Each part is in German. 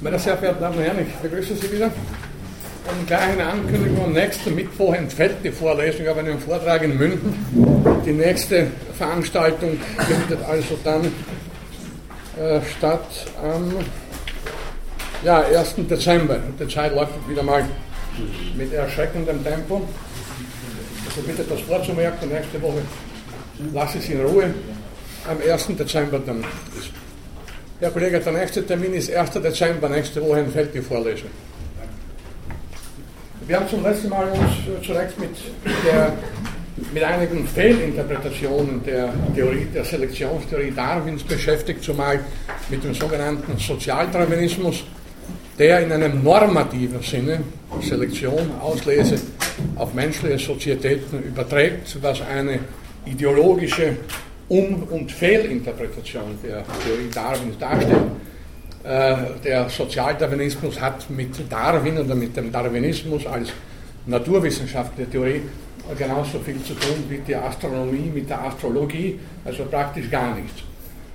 Meine sehr verehrten Damen und Herren, ich begrüße Sie wieder. Und gleich eine Ankündigung, am nächsten Mittwoch entfällt die Vorlesung auf einem Vortrag in München. Die nächste Veranstaltung findet also dann äh, statt am ja, 1. Dezember. Die Zeit läuft wieder mal mit erschreckendem Tempo. Also bitte das vorzumerken, nächste Woche lasse ich es in Ruhe. Am 1. Dezember dann ist Herr Kollege, der nächste Termin ist 1. Dezember, nächste Woche entfällt die Vorlesung. Wir haben zum letzten Mal uns zunächst mit, der, mit einigen Fehlinterpretationen der Theorie, der Selektionstheorie Darwins beschäftigt, zumal mit dem sogenannten Sozialdarwinismus, der in einem normativen Sinne Selektion, Auslese auf menschliche Sozietäten überträgt, was eine ideologische um- und Fehlinterpretation der Theorie Darwins darstellt. Äh, der Sozialdarwinismus hat mit Darwin oder mit dem Darwinismus als naturwissenschaftliche Theorie genauso viel zu tun wie die Astronomie mit der Astrologie, also praktisch gar nichts.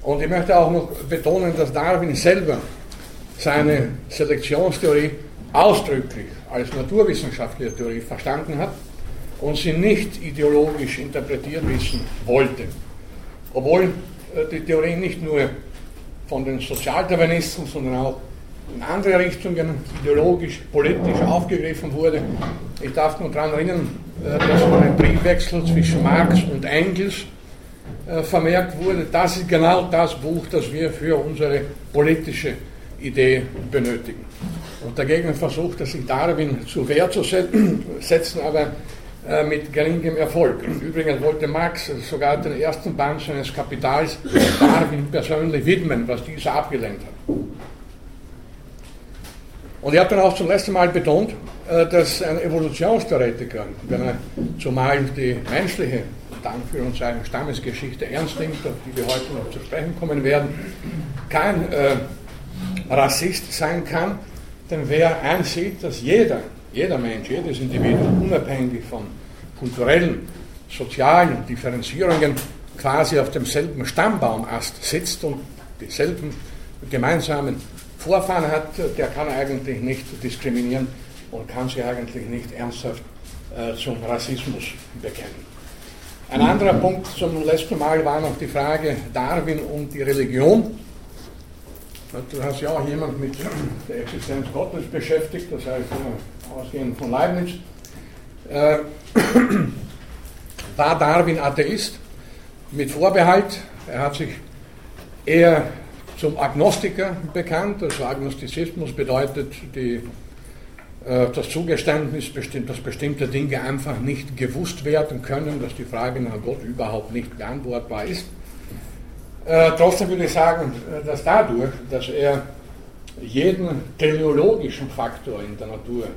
Und ich möchte auch noch betonen, dass Darwin selber seine Selektionstheorie ausdrücklich als naturwissenschaftliche Theorie verstanden hat und sie nicht ideologisch interpretiert wissen wollte obwohl äh, die Theorie nicht nur von den Sozialdarwinisten, sondern auch in andere Richtungen ideologisch, politisch aufgegriffen wurde. Ich darf nur daran erinnern, äh, dass von einem Briefwechsel zwischen Marx und Engels äh, vermerkt wurde, das ist genau das Buch, das wir für unsere politische Idee benötigen. Und dagegen versucht er sich Darwin zu Wehr zu setzen, aber äh, mit geringem Erfolg. Übrigens wollte Marx sogar den ersten Band seines Kapitals Darwin persönlich widmen, was dieser abgelehnt hat. Und er hat dann auch zum letzten Mal betont, äh, dass ein Evolutionstheoretiker, wenn er zumal die menschliche, für eine Stammesgeschichte ernst nimmt, auf die wir heute noch zu sprechen kommen werden, kein äh, Rassist sein kann, denn wer einsieht, dass jeder jeder Mensch, jedes Individuum, unabhängig von kulturellen, sozialen Differenzierungen, quasi auf demselben Stammbaumast sitzt und dieselben gemeinsamen Vorfahren hat, der kann eigentlich nicht diskriminieren und kann sich eigentlich nicht ernsthaft äh, zum Rassismus bekennen. Ein anderer Punkt zum letzten Mal war noch die Frage Darwin und die Religion. Du hast ja auch jemand mit der Existenz Gottes beschäftigt, das heißt ausgehend von Leibniz. Äh, war Darwin Atheist mit Vorbehalt. Er hat sich eher zum Agnostiker bekannt. Also Agnostizismus bedeutet die, äh, das Zugeständnis, dass bestimmte Dinge einfach nicht gewusst werden können, dass die Frage nach Gott überhaupt nicht beantwortbar ist. Äh, trotzdem würde ich sagen, äh, dass dadurch, dass er jeden teleologischen Faktor in der Natur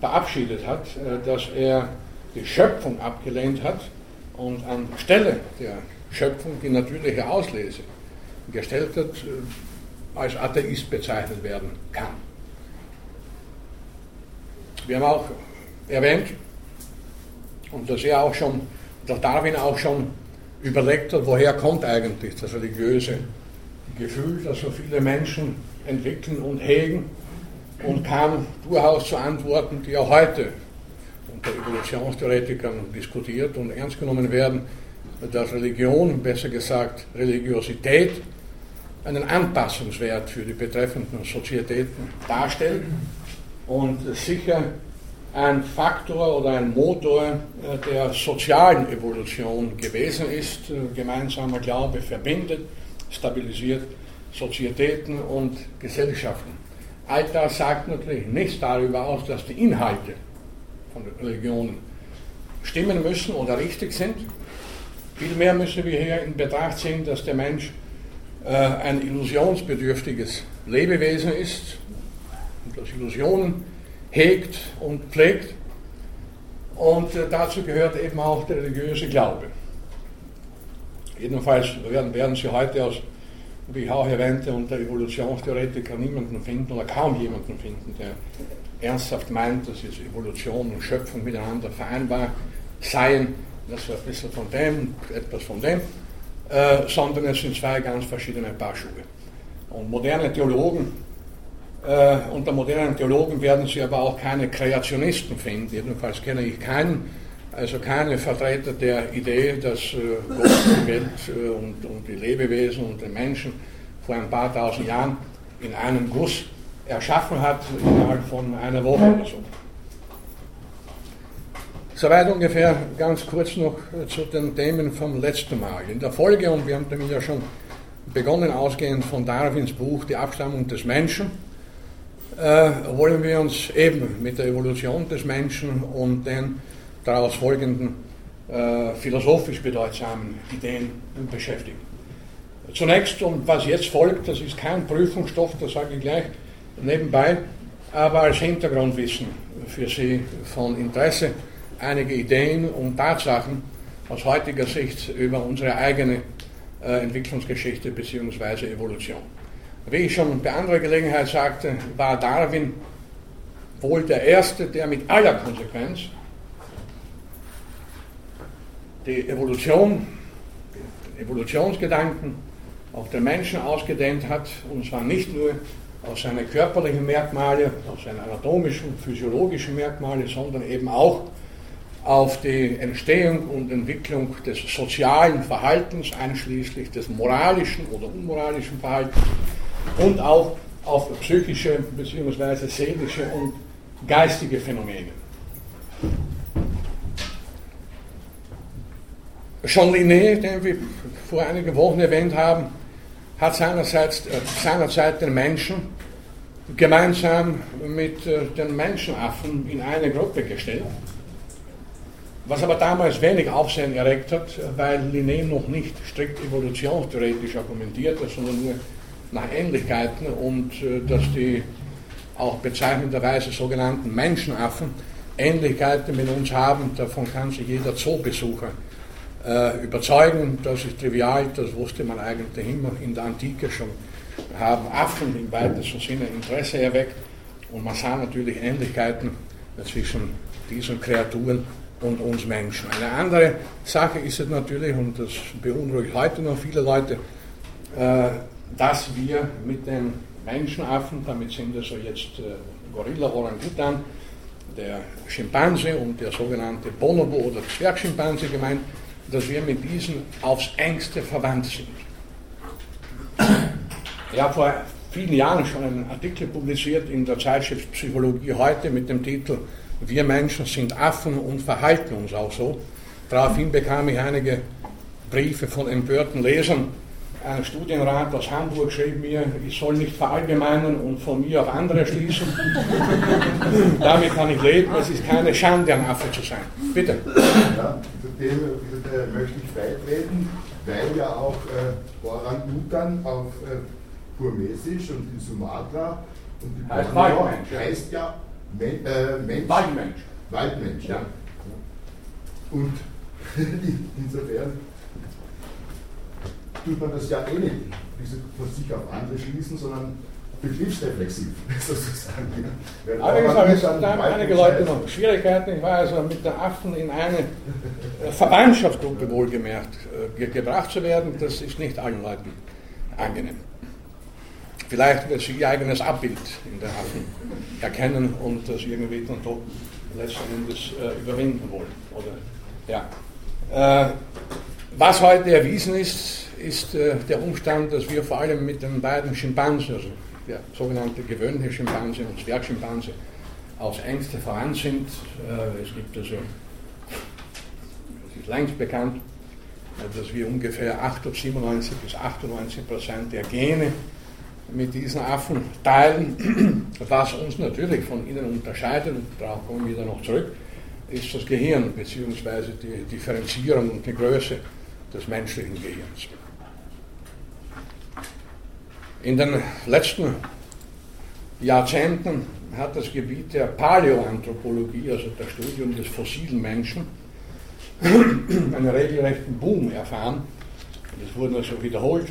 verabschiedet hat, äh, dass er die Schöpfung abgelehnt hat und anstelle der Schöpfung die natürliche Auslese gestellt hat, als Atheist bezeichnet werden kann. Wir haben auch erwähnt, und dass er auch schon, dass Darwin auch schon überlegt hat, woher kommt eigentlich das religiöse Gefühl, das so viele Menschen entwickeln und hegen und kam durchaus zu Antworten, die auch heute unter Evolutionstheoretikern diskutiert und ernst genommen werden, dass Religion, besser gesagt Religiosität, einen Anpassungswert für die betreffenden Sozietäten darstellt und sicher ein Faktor oder ein Motor äh, der sozialen Evolution gewesen ist. Äh, gemeinsamer Glaube verbindet, stabilisiert Sozietäten und Gesellschaften. All das sagt natürlich nichts darüber aus, dass die Inhalte von Religionen stimmen müssen oder richtig sind. Vielmehr müssen wir hier in Betracht ziehen, dass der Mensch äh, ein illusionsbedürftiges Lebewesen ist und dass Illusionen hegt und pflegt. Und äh, dazu gehört eben auch der religiöse Glaube. Jedenfalls werden, werden Sie heute aus, wie ich auch erwähnte, unter Evolutionstheoretiker niemanden finden oder kaum jemanden finden, der ernsthaft meint, dass jetzt Evolution und Schöpfung miteinander vereinbar seien. Das ist ein bisschen von dem, etwas von dem, äh, sondern es sind zwei ganz verschiedene Paar Schuhe. Und moderne Theologen Äh, unter modernen Theologen werden Sie aber auch keine Kreationisten finden. Jedenfalls kenne ich keinen, also keine Vertreter der Idee, dass äh, Gott die Welt äh, und, und die Lebewesen und den Menschen vor ein paar tausend Jahren in einem Guss erschaffen hat, innerhalb von einer Woche oder so. Soweit ungefähr ganz kurz noch zu den Themen vom letzten Mal. In der Folge, und wir haben damit ja schon begonnen, ausgehend von Darwins Buch Die Abstammung des Menschen, äh, wollen wir uns eben mit der Evolution des Menschen und den daraus folgenden äh, philosophisch bedeutsamen Ideen beschäftigen. Zunächst, und was jetzt folgt, das ist kein Prüfungsstoff, das sage ich gleich nebenbei, aber als Hintergrundwissen für Sie von Interesse einige Ideen und Tatsachen aus heutiger Sicht über unsere eigene äh, Entwicklungsgeschichte bzw. Evolution. Wie ich schon bei anderer Gelegenheit sagte, war Darwin wohl der Erste, der mit aller Konsequenz die Evolution, Evolutionsgedanken auf den Menschen ausgedehnt hat, und zwar nicht nur aus seinen körperlichen Merkmale, aus seinen anatomischen, physiologischen Merkmale, sondern eben auch auf die Entstehung und Entwicklung des sozialen Verhaltens, einschließlich des moralischen oder unmoralischen Verhaltens und auch auf psychische bzw. seelische und geistige Phänomene. Jean Linné, den wir vor einigen Wochen erwähnt haben, hat seinerseits, äh, seinerzeit den Menschen gemeinsam mit äh, den Menschenaffen in eine Gruppe gestellt. Was aber damals wenig Aufsehen erregt hat, weil Linné noch nicht strikt evolutionstheoretisch argumentiert hat, sondern nur nach Ähnlichkeiten und äh, dass die auch bezeichnenderweise sogenannten Menschenaffen Ähnlichkeiten mit uns haben, davon kann sich jeder Zoobesucher überzeugen. Das ist trivial, das wusste man eigentlich immer in der Antike schon. Haben Affen im weitesten Sinne Interesse erweckt und man sah natürlich Ähnlichkeiten zwischen diesen Kreaturen und uns Menschen. Eine andere Sache ist es natürlich, und das beunruhigt heute noch viele Leute, äh, dass wir mit den Menschenaffen, damit sind also jetzt äh, Gorilla Orangutan, der Schimpanse und der sogenannte Bonobo oder Zwergschimpanse gemeint, dass wir mit diesen aufs engste verwandt sind. Ich habe vor vielen Jahren schon einen Artikel publiziert in der Zeitschrift Psychologie heute mit dem Titel Wir Menschen sind Affen und verhalten uns auch so. Daraufhin bekam ich einige Briefe von empörten Lesern, ein Studienrat aus Hamburg schrieb mir, ich soll nicht verallgemeinern und von mir auf andere schließen. Damit kann ich leben, es ist keine Schande, ein Affe zu sein. Bitte. Dem äh, möchte ich beitreten, weil ja auch äh, Orang-Utan auf äh, Burmesisch und in Sumatra und die heißt Waldmensch. heißt ja Men äh, Mensch. Waldmensch. Waldmensch, ja. Und insofern tut man das ja eh nicht von sich auf andere schließen, sondern begriffsreflexiv sozusagen. Allerdings haben da einige Leute noch Schwierigkeiten. Ich war also mit den Affen in eine Verwandtschaftsgruppe wohlgemerkt äh, gebracht zu werden. Das ist nicht allen Leuten angenehm. Vielleicht wird sie ihr eigenes Abbild in den Affen erkennen und das irgendwie dann doch letzten Endes äh, überwinden wollen. Oder, ja. Äh, was heute erwiesen ist, ist äh, der Umstand, dass wir vor allem mit den beiden Schimpansen, also der sogenannte gewöhnliche Schimpanse und Zwergschimpanse, aus Ängste voran sind. Äh, es gibt also, es ist längst bekannt, dass wir ungefähr 97 bis 98 Prozent der Gene mit diesen Affen teilen. Was uns natürlich von ihnen unterscheidet, und darauf kommen wir dann noch zurück, ist das Gehirn bzw. die Differenzierung und die Größe des menschlichen Gehirns. In den letzten Jahrzehnten hat das Gebiet der Paläoanthropologie, also das Studium des fossilen Menschen, einen regelrechten Boom erfahren. Es wurden also wiederholt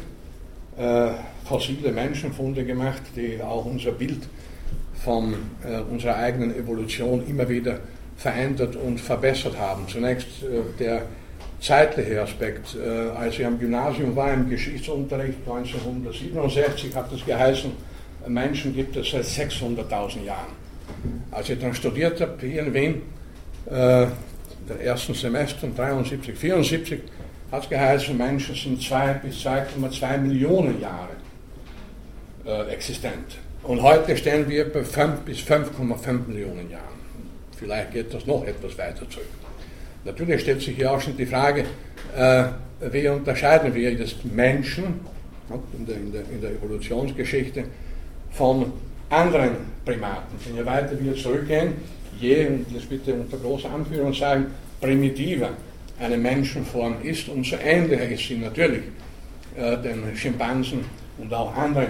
äh, fossile Menschenfunde gemacht, die auch unser Bild von äh, unserer eigenen Evolution immer wieder verändert und verbessert haben. Zunächst äh, der zeitliche Aspekt. Äh, als ich am Gymnasium war, im Geschichtsunterricht 1967, hat es geheißen, Menschen gibt es seit 600.000 Jahren. Als ich dann studiert habe hier in Wien, äh, der ersten Semester 73, 74, hat es geheißen, Menschen sind 2 bis 2,2 Millionen Jahre äh, existent. Und heute stehen wir bei 5 bis 5,5 Millionen Jahren. Vielleicht geht das noch etwas weiter zurück. Natürlich stellt sich hier auch schon die Frage, äh, wie unterscheiden wir jetzt Menschen in der, in, der, in der Evolutionsgeschichte von anderen Primaten. Denn je weiter wir zurückgehen, je, und das bitte unter großer Anführung sagen, primitiver eine Menschenform ist, umso ähnlicher ist sie natürlich äh, den Schimpansen und auch anderen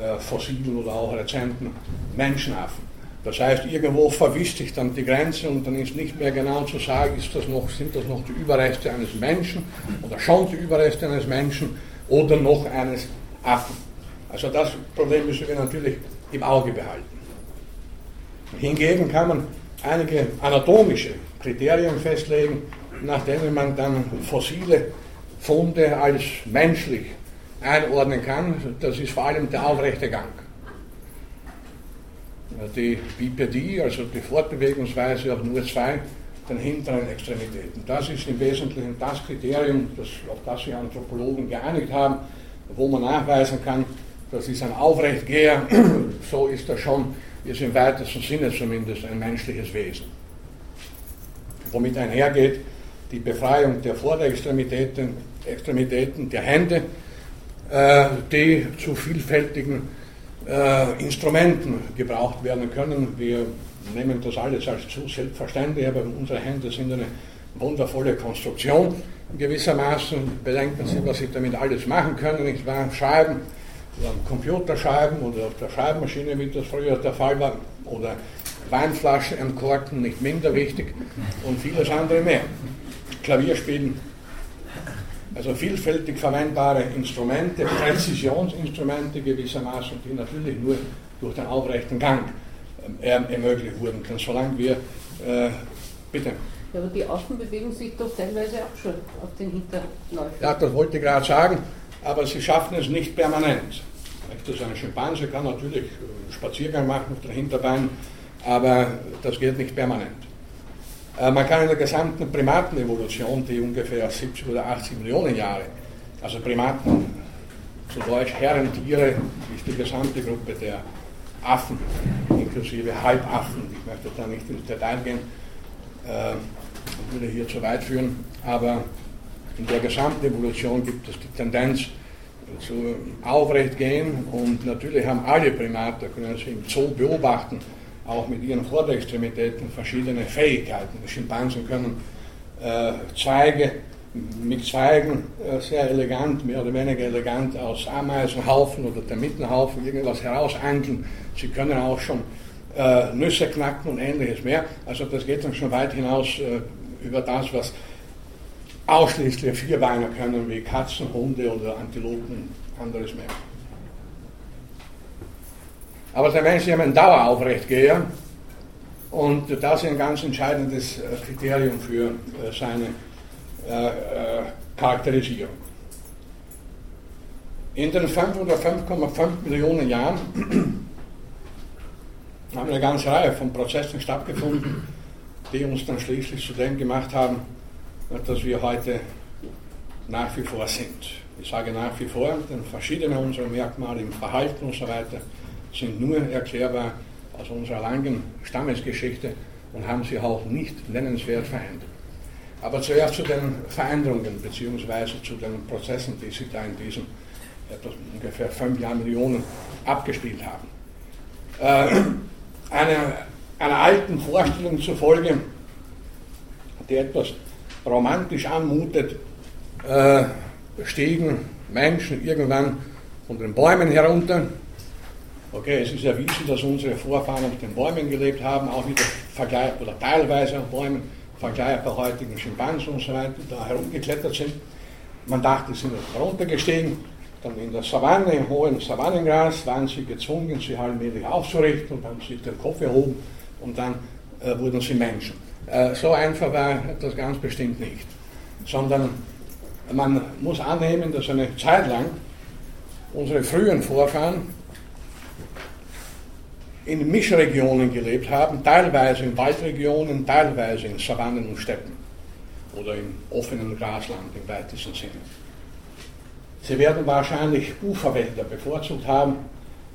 äh, fossilen oder auch rezenten Menschenaffen. Das heißt, irgendwo verwischt sich dann die Grenze und dann ist nicht mehr genau zu sagen, ist das noch, sind das noch die Überreste eines Menschen oder schon die Überreste eines Menschen oder noch eines Affen. Also das Problem müssen wir natürlich im Auge behalten. Hingegen kann man einige anatomische Kriterien festlegen, nach denen man dann fossile Funde als menschlich einordnen kann. Das ist vor allem der aufrechte Gang. Die Bipedie, also die Fortbewegungsweise auf nur zwei den hinteren Extremitäten. Das ist im Wesentlichen das Kriterium, das, auf das sich Anthropologen geeinigt haben, wo man nachweisen kann, das ist ein Aufrechtgeher, so ist er schon, ist im weitesten Sinne zumindest ein menschliches Wesen. Womit einhergeht die Befreiung der Vorderextremitäten, Extremitäten der Hände, äh, die zu vielfältigen äh, Instrumenten gebraucht werden können. Wir nehmen das alles als zu selbstverständlich, aber unsere Hände sind eine wundervolle Konstruktion. Gewissermaßen bedenken Sie, was Sie damit alles machen können, nicht wahr? Schreiben, am Computer schreiben oder auf der Schreibmaschine, wie das früher der Fall war, oder Weinflaschen entkorken, nicht minder wichtig, und vieles andere mehr. Klavier spielen, also vielfältig verwendbare Instrumente, Präzisionsinstrumente gewissermaßen, die natürlich nur durch den aufrechten Gang ähm, ermöglicht wurden können, solange wir, äh, bitte. Ja, aber die Affen bewegen sich doch teilweise auch schon auf den Hinterläufen. Ja, das wollte ich gerade sagen aber sie schaffen es nicht permanent. Also ein Schimpanse kann natürlich einen Spaziergang machen auf den Hinterbeinen, aber das geht nicht permanent. Äh, man kann in der gesamten Primatenevolution, die ungefähr 70 oder 80 Millionen Jahre, also Primaten, zu Deutsch Herrentiere, ist die gesamte Gruppe der Affen, inklusive Halbaffen. Ich möchte da nicht ins Detail gehen, äh, würde hier zu weit führen, aber in der gesamten Evolution gibt es die Tendenz zu aufrecht gehen und natürlich haben alle Primaten, können Sie im Zoo beobachten, auch mit ihren Vorderextremitäten verschiedene Fähigkeiten. Schimpansen können äh, Zweige mit Zweigen äh, sehr elegant, mehr oder weniger elegant aus Ameisenhaufen oder Termitenhaufen irgendwas herausangeln. Sie können auch schon äh, Nüsse knacken und ähnliches mehr. Also das geht dann schon weit hinaus äh, über das, was ausschließlich Vierbeiner können, wie Katzen, Hunde oder Antilopen, anderes mehr. Aber der Mensch ist ja ein Daueraufrechtgeher und das ist ein ganz entscheidendes äh, Kriterium für äh, seine äh, Charakterisierung. In den 5 oder 5,5 Millionen Jahren haben eine ganze Reihe von Prozessen stattgefunden, die uns dann schließlich zu dem gemacht haben, dass wir heute nach wie vor sind. Ich sage nach wie vor, denn verschiedene unserer Merkmale im Verhalten und so weiter sind nur erklärbar aus unserer langen Stammesgeschichte und haben sich auch nicht nennenswert verändert. Aber zuerst zu den Veränderungen bzw. zu den Prozessen, die sich da in diesen etwas ungefähr fünf Jahrmillionen abgespielt haben. Äh, einer, einer alten Vorstellung zufolge, die etwas romantisch anmutet, äh, stiegen Menschen irgendwann von den Bäumen herunter. Okay, es ist erwiesen, dass unsere Vorfahren auf den Bäumen gelebt haben, auch wieder Vergleich, oder teilweise auf Bäumen, vergleichbar heutigen Schimpansen und so weiter, da herumgeklettert sind. Man dachte, sie sind runtergestiegen, dann in der Savanne, im hohen Savannengras, waren sie gezwungen, sich allmählich aufzurichten und haben sich den Kopf erhoben und dann äh, wurden sie Menschen. Äh, so einfach war das ganz bestimmt nicht, sondern man muss annehmen, dass eine Zeit lang unsere frühen Vorfahren in Mischregionen gelebt haben, teilweise in Waldregionen, teilweise in Savannen und Steppen oder im offenen Grasland im weitesten Sinne. Sie werden wahrscheinlich Uferwälder bevorzugt haben,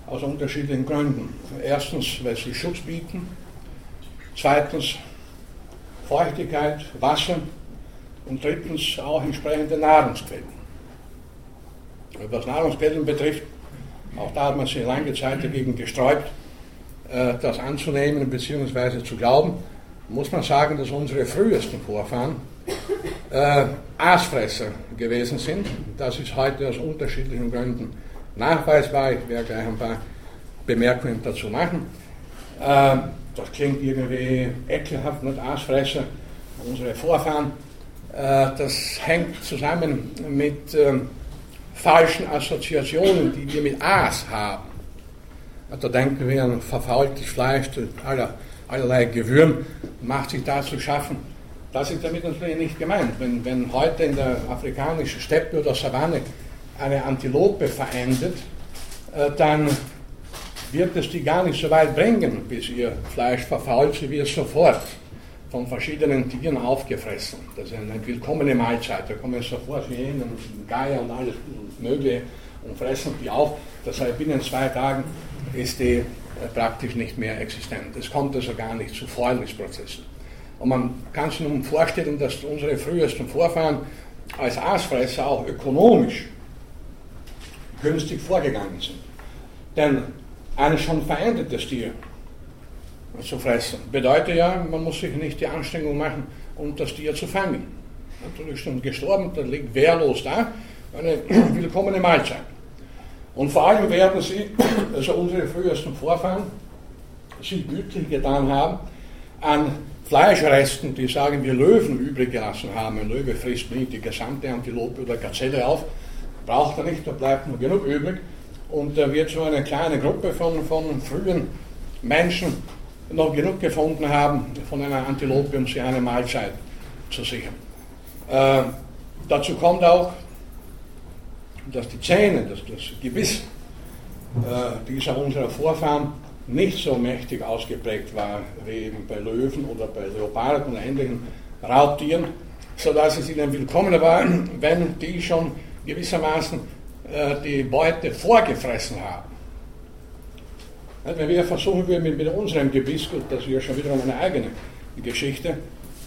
aus unterschiedlichen Gründen. Erstens, weil sie Schutz bieten, zweitens Feuchtigkeit, Wasser und drittens auch entsprechende Nahrungsquellen. Was Nahrungsquellen betrifft, auch da hat man sich lange Zeit dagegen gesträubt, das anzunehmen bzw. zu glauben, muss man sagen, dass unsere frühesten Vorfahren äh, Aasfresser gewesen sind. Das ist heute aus unterschiedlichen Gründen nachweisbar. Ich werde gleich ein paar Bemerkungen dazu machen. Äh, das klingt irgendwie ekelhaft, nicht Aasfresser, unsere Vorfahren. Äh, das hängt zusammen mit ähm, falschen Assoziationen, die wir mit Aas haben. Da denken wir an verfaultes Fleisch, aller, allerlei Gewürm, macht sich da zu schaffen. Das ist damit natürlich nicht gemeint. Wenn, wenn heute in der afrikanischen Steppe oder Savanne eine Antilope verendet, äh, dann wird es die gar nicht so weit bringen, bis ihr Fleisch verfault, sie wird sofort von verschiedenen Tieren aufgefressen. Das ist eine willkommene Mahlzeit. Da kommen sofort Hyänen und Geier und alles Mögliche und fressen die auf. Das heißt, binnen zwei Tagen ist die äh, praktisch nicht mehr existent. Es kommt also gar nicht zu Fäulnisprozessen. Und man kann sich nun vorstellen, dass unsere frühesten Vorfahren als Aasfresser auch ökonomisch günstig vorgegangen sind. Denn ein schon verändertes Tier zu fressen bedeutet ja, man muss sich nicht die Anstrengung machen, um das Tier zu fangen. Natürlich schon gestorben, das liegt wehrlos da, eine willkommene Mahlzeit. Und vor allem werden sie, also unsere frühesten Vorfahren, sich gütlich getan haben an Fleischresten, die sagen wir Löwen übrig gelassen haben. Ein Löwe frisst nicht die gesamte Antilope oder Gazelle auf, braucht er nicht, da bleibt nur genug übrig. Und da wird so eine kleine Gruppe von, von frühen Menschen noch genug gefunden haben von einer Antilope, um sich eine Mahlzeit zu sichern. Äh, dazu kommt auch, dass die Zähne, dass das Gebiss äh, dieser unserer Vorfahren nicht so mächtig ausgeprägt war wie eben bei Löwen oder bei Leoparden oder ähnlichen Raubtieren, sodass es ihnen willkommen war, wenn die schon gewissermaßen äh, die Beute vorgefressen haben. Wenn wir versuchen würden mit, mit unserem Gebiss, gut, das ist ja schon wiederum eine eigene Geschichte,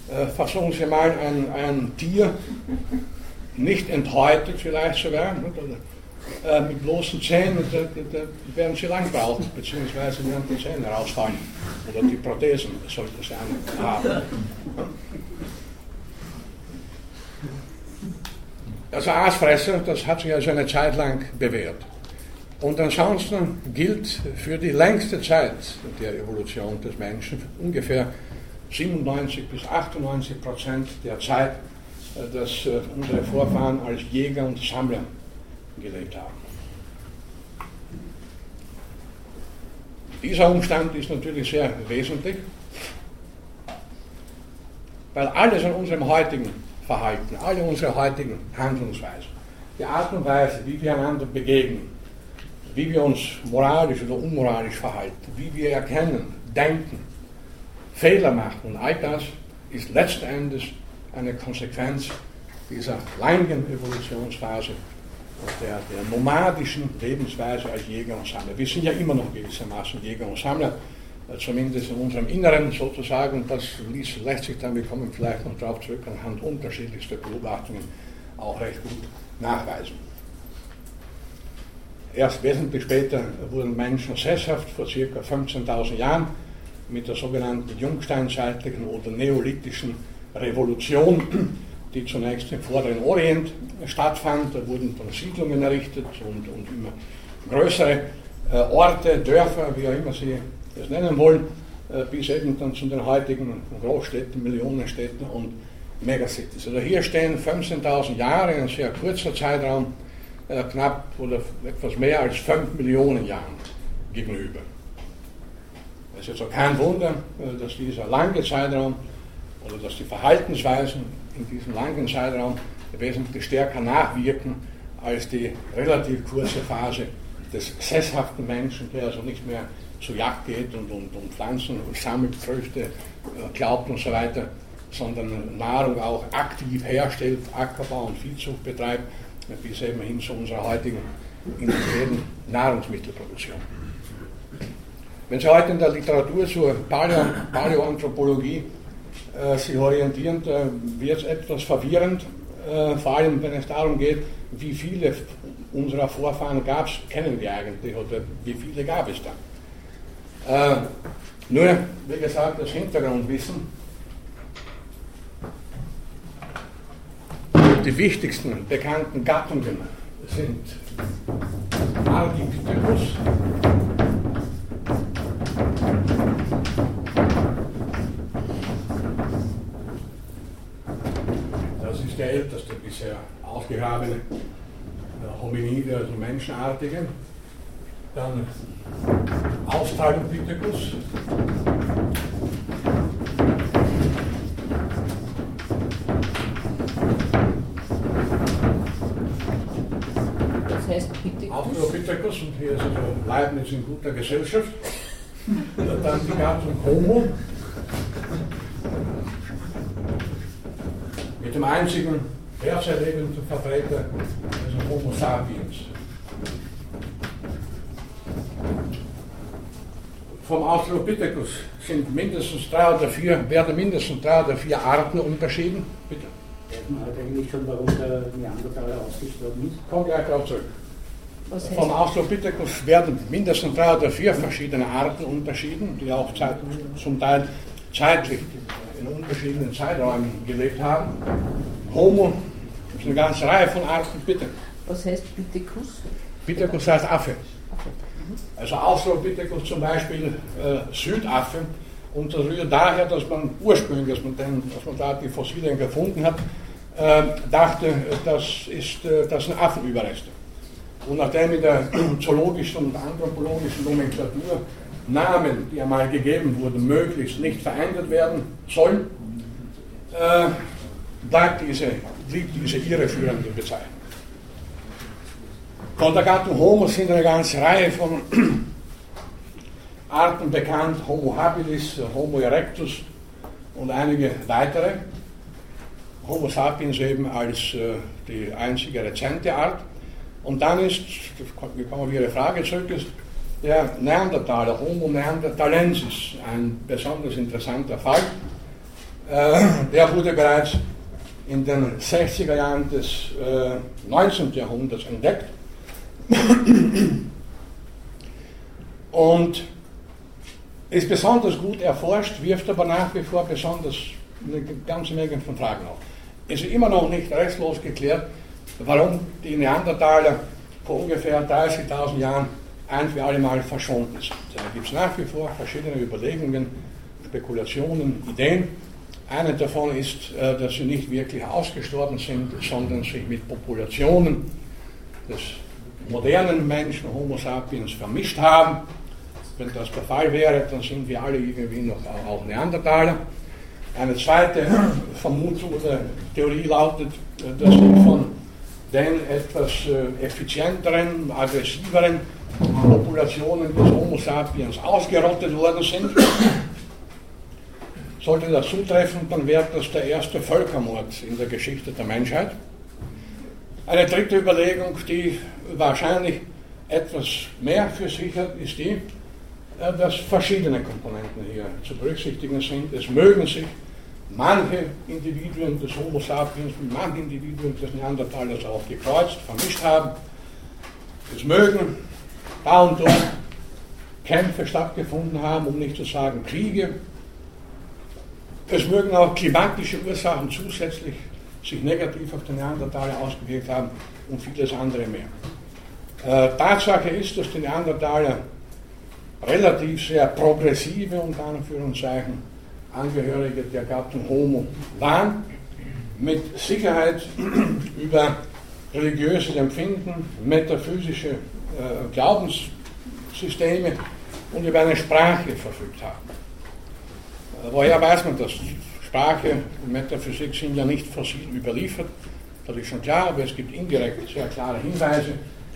äh, versuchen Sie mal ein, ein Tier, nicht enthäutet vielleicht sogar, äh, mit bloßen Zähnen, da, da, werden sie lang beziehungsweise werden die Zähne rausfallen. Oder die Prothesen sollten sie haben. Also Aasfresser, das hat sich also eine Zeit lang bewährt. Und ansonsten gilt für die längste Zeit der Evolution des Menschen, ungefähr 97 bis 98 Prozent der Zeit, dass äh, unsere Vorfahren als Jäger und Sammler gelebt haben. Dieser Umstand ist natürlich sehr wesentlich, weil alles an unserem heutigen Verhalten, alle unsere heutigen Handlungsweisen, die Art und Weise, wie wir einander begegnen, wie wir uns moralisch oder unmoralisch verhalten, wie wir erkennen, denken, Fehler machen und all das ist letzten Endes eine Konsequenz dieser langen Evolutionsphase der, der nomadischen Lebensweise als Jäger und Sammler. Wir sind ja immer noch gewissermaßen Jäger und Sammler, äh, zumindest in unserem Inneren sozusagen. Und das lässt sich dann, wir kommen vielleicht noch darauf zurück, anhand unterschiedlichster Beobachtungen auch recht gut nachweisen. Erst wesentlich später wurden Menschen sesshaft, vor ca. 15.000 Jahren, mit der sogenannten jungsteinzeitlichen oder neolithischen Revolution die zunächst im vorderen Orient stattfand. Da wurden dann Siedlungen errichtet und, und immer größere äh, Orte, Dörfer, wie auch immer Sie das nennen wollen, äh, bis eben dann zu den heutigen Großstädten, Millionenstädten und Megacities. Also hier stehen 15.000 Jahre, ein sehr kurzer Zeitraum, äh, knapp oder etwas mehr als 5 Millionen Jahren gegenüber. Es ist also kein Wunder, äh, dass dieser lange Zeitraum oder dass die Verhaltensweisen in diesem langen Zeitraum wesentlich stärker nachwirken als die relativ kurze Phase des sesshaften Menschen, der also nicht mehr zur Jagd geht und, und, und Pflanzen sammelt, Früchte glaubt und so weiter, sondern Nahrung auch aktiv herstellt, Ackerbau und Viehzucht betreibt, bis eben hin zu unserer heutigen integrierten Nahrungsmittelproduktion. Wenn Sie heute in der Literatur zur Paleo äh, sich orientieren, äh, wird es etwas verwirrend, äh, vor allem wenn es darum geht, wie viele unserer Vorfahren gab es, kennen wir eigentlich oder wie viele gab es da. Äh, nur, wie gesagt, das Hintergrundwissen. Die wichtigsten bekannten Gattungen sind Ardipithecus, das ist der älteste bisher ausgegrabene Hominide, also Menschenartige. Dann Australopithecus. Das heißt Pithecus. Australopithecus und hier ist also Leibniz in guter Gesellschaft. Dann die Gattung Homo. Mit dem einzigen derzeit lebenden Vertreter, also Homo sapiens. Vom Australopithecus sind mindestens drei oder vier, werden mindestens drei oder vier Arten unterschieden. Bitte. Man halt eigentlich schon, warum der Neandertaler ausgestorben ist? Komm gleich drauf zurück. Vom Australopithecus werden mindestens drei oder vier verschiedene Arten unterschieden, die auch zeit, zum Teil zeitlich in unterschiedlichen Zeiträumen gelebt haben. Homo ist eine ganze Reihe von Arten, bitte. Was heißt Pithecus? Pithecus heißt Affe. Also Australopithecus zum Beispiel äh, Südaffe und das rührt daher, dass man ursprünglich, dass man, den, dass man da die Fossilien gefunden hat, äh, dachte, das, ist, äh, das sind Affenüberreste. Und nachdem in der zoologischen und anthropologischen Nomenklatur Namen, die einmal gegeben wurden, möglichst nicht verändert werden sollen, äh, bleibt diese, blieb diese irreführende Bezeichnung. Von der Gattung Homo sind eine ganze Reihe von Arten bekannt, Homo habilis, Homo erectus und einige weitere. Homo sapiens eben als äh, die einzige rezente Art. Und dann ist, wir kommen auf Ihre Frage zurück, ist der Neandertaler, Homo neanderthalensis, ein besonders interessanter Fall. Äh, der wurde bereits in den 60er Jahren des äh, 19. Jahrhunderts entdeckt. Und ist besonders gut erforscht, wirft aber nach wie vor besonders eine ganze Menge von Fragen auf. Ist immer noch nicht restlos geklärt, warum die Neandertaler vor ungefähr 30.000 Jahren ein für alle Mal verschwunden sind. Da gibt es nach wie vor verschiedene Überlegungen, Spekulationen, Ideen. Eine davon ist, äh, dass sie nicht wirklich ausgestorben sind, sondern sich mit Populationen des modernen Menschen, Homo sapiens, vermischt haben. Wenn das der Fall wäre, dann sind wir alle irgendwie noch auch Neandertaler. Eine zweite Vermutung oder Theorie lautet, dass sie von den etwas äh, effizienteren, aggressiveren Populationen des Homo sapiens ausgerottet worden sind. Sollte das zutreffen, dann wäre das der erste Völkermord in der Geschichte der Menschheit. Eine dritte Überlegung, die wahrscheinlich etwas mehr für sich hat, ist die, äh, dass verschiedene Komponenten hier zu berücksichtigen sind. Es mögen sich manche Individuen des Homo sapiens mit manchen Individuen des Neandertalers auch gekreuzt, vermischt haben. Es mögen da und dort Kämpfe stattgefunden haben, um nicht zu sagen Kriege. Es mögen auch klimatische Ursachen zusätzlich sich negativ auf den Neandertaler ausgewirkt haben und vieles andere mehr. Äh, Tatsache ist, dass die Neandertaler relativ sehr progressive, unter Anführungszeichen, Angehörige der Gattung Homo waren, mit Sicherheit über religiöses Empfinden, metaphysische äh, Glaubenssysteme und über eine Sprache verfügt haben. Woher weiß man das? Sprache und Metaphysik sind ja nicht fossil überliefert, das ist schon klar, aber es gibt indirekt sehr klare Hinweise.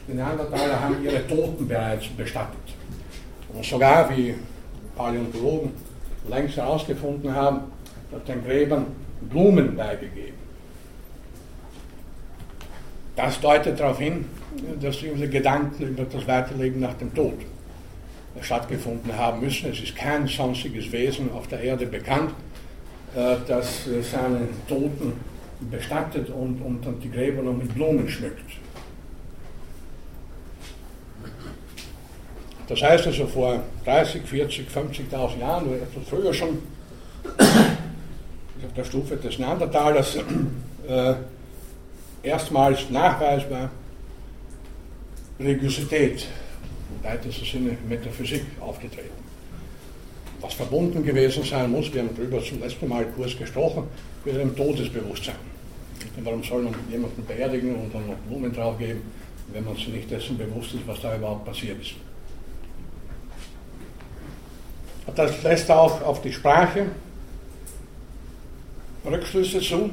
Die Neandertaler haben ihre Toten bereits bestattet. Und sogar, wie Paläontologen längst herausgefunden haben, hat den Gräbern Blumen beigegeben. Das deutet darauf hin, dass unsere Gedanken über das Weiterleben nach dem Tod stattgefunden haben müssen. Es ist kein sonstiges Wesen auf der Erde bekannt, äh, das seine Toten bestattet und, und, und die Gräber noch mit Blumen schmückt. Das heißt also vor 30, 40, 50.000 Jahren oder etwas früher schon, auf der Stufe des Neandertalers, äh, erstmals nachweisbar Religiosität im weitesten Sinne Metaphysik aufgetreten. Was verbunden gewesen sein muss, wir haben darüber zum letzten Mal kurz gesprochen, mit einem Todesbewusstsein. Warum soll man jemanden beerdigen und dann noch Blumen draufgeben, wenn man sich nicht dessen bewusst ist, was da überhaupt passiert ist? Das lässt auch auf die Sprache Rückschlüsse zu,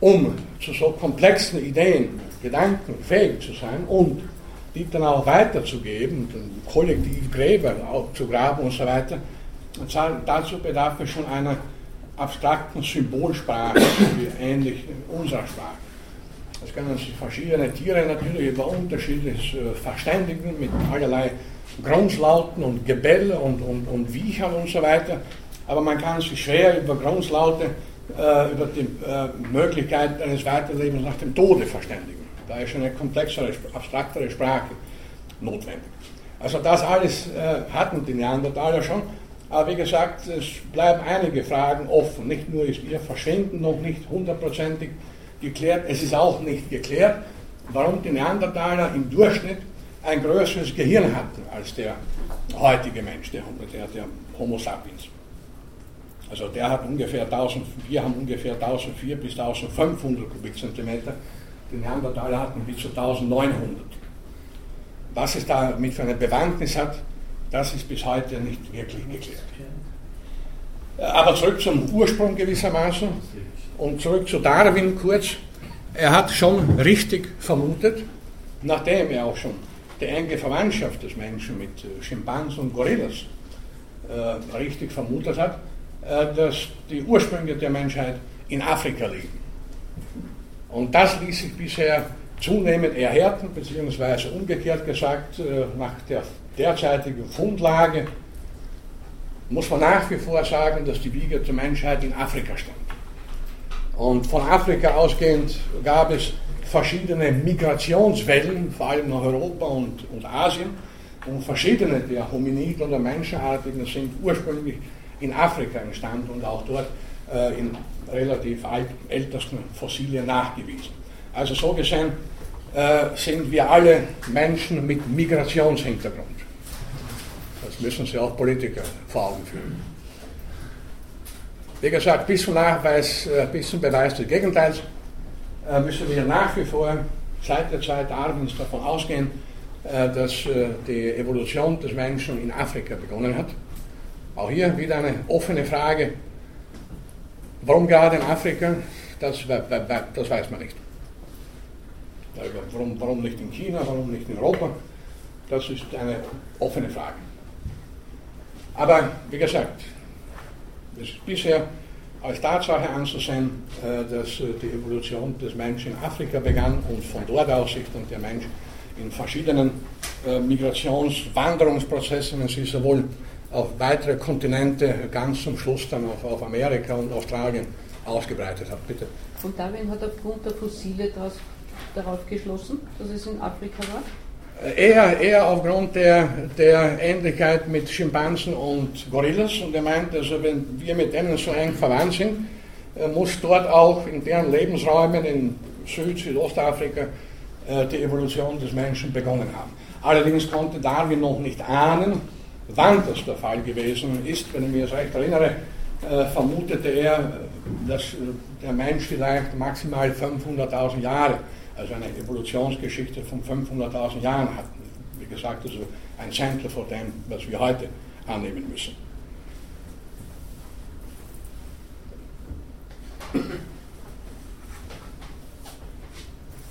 um zu so komplexen Ideen, Gedanken fähig zu sein und die dann auch weiterzugeben, kollektiv Gräber zu graben und so weiter. Dazu bedarf es schon einer abstrakten Symbolsprache, ähnlich unserer Sprache. Es können sich verschiedene Tiere natürlich über unterschiedliches äh, verständigen mit allerlei Grundlauten und Gebelle und, und, und Wiechern und so weiter, aber man kann sich schwer über Grundlaute, äh, über die äh, Möglichkeit eines Weiterlebens nach dem Tode verständigen. Da ist eine komplexere, abstraktere Sprache notwendig. Also das alles äh, hatten die Neandertaler schon, aber wie gesagt, es bleiben einige Fragen offen. Nicht nur ist ihr Verschwinden noch nicht hundertprozentig geklärt, es ist auch nicht geklärt, warum die Neandertaler im Durchschnitt ein größeres Gehirn hatten als der heutige Mensch, der, der, der Homo sapiens. Also der hat ungefähr 1000, wir haben ungefähr 1004 bis 1500 Kubikzentimeter, die Neandertaler hatten bis zu 1900. Was es damit für eine Bewandtnis hat, das ist bis heute nicht wirklich geklärt. Aber zurück zum Ursprung gewissermaßen und zurück zu Darwin kurz. Er hat schon richtig vermutet, nachdem er auch schon die enge Verwandtschaft des Menschen mit äh, Schimpansen und Gorillas äh, richtig vermutet hat, äh, dass die Ursprünge der Menschheit in Afrika liegen. Und das ließ sich bisher zunehmend erhärten, beziehungsweise umgekehrt gesagt, äh, nach der derzeitigen Fundlage muss man nach wie vor sagen, dass die Wiege der Menschheit in Afrika stand. Und von Afrika ausgehend gab es verschiedene Migrationswellen, vor allem nach Europa und, und Asien. Und verschiedene der Hominiden oder Menschenartigen sind ursprünglich in Afrika entstanden und auch dort äh, in relativ ältesten Fossilien nachgewiesen. Also so gesehen äh, sind wir alle Menschen mit Migrationshintergrund. Das müssen Sie auch Politiker vor Augen führen. Wie gesagt, bis zum Nachweis, äh, bis zum Beweis des Gegenteils äh, müssen wir nach wie vor seit der Zeit Darwins davon ausgehen, äh, dass die Evolution des Menschen in Afrika begonnen hat. Auch hier wieder eine offene Frage. Warum gerade in Afrika? Das, das weiß man nicht. Warum, warum nicht in China, warum nicht in Europa? Das ist eine offene Frage. Aber wie gesagt, es ist bisher als Tatsache anzusehen, äh, dass äh, die Evolution des Menschen in Afrika begann und von dort aus sich dann der Mensch in verschiedenen äh, Migrationswanderungsprozessen, wenn Sie sowohl auf weitere Kontinente, ganz zum Schluss dann auf, auf Amerika und Australien ausgebreitet hat. Bitte. Und Darwin hat aufgrund der Fossile daraus, darauf geschlossen, dass es in Afrika war? Eher, eher aufgrund der, der Ähnlichkeit mit Schimpansen und Gorillas. Und er meint, also wenn wir mit denen so eng verwandt sind, äh, muss dort auch in deren Lebensräumen in Süd-, Südostafrika äh, die Evolution des Menschen begonnen haben. Allerdings konnte Darwin noch nicht ahnen, wann das der Fall gewesen ist. Wenn ich mich recht erinnere, äh, vermutete er, dass der Mensch vielleicht maximal 500.000 Jahre also eine Evolutionsgeschichte von 500.000 Jahren hatten. Wie gesagt, also ein Zehntel von dem, was wir heute annehmen müssen.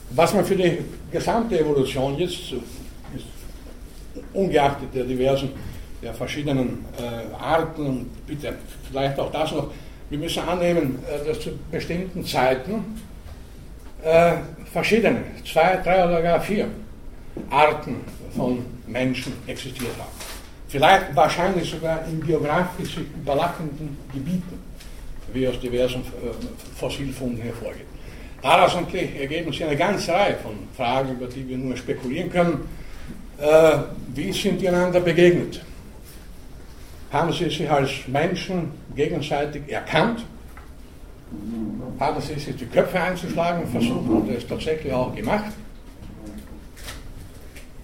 Was man für die gesamte Evolution jetzt ungeachtet der diversen, der verschiedenen äh, Arten und bitte vielleicht auch das noch, wir müssen annehmen, äh, dass zu bestimmten Zeiten äh, verschiedene, zwei, drei oder gar vier Arten von Menschen existiert haben. Vielleicht wahrscheinlich sogar in geografisch überlappenden Gebieten, wie aus diversen äh, Fossilfunden hervorgeht. Daraus ergeben sich eine ganze Reihe von Fragen, über die wir nur spekulieren können. Äh, wie sind die einander begegnet? Haben sie sich als Menschen gegenseitig erkannt? Haben sie sich die Köpfe einzuschlagen versucht und es tatsächlich auch gemacht?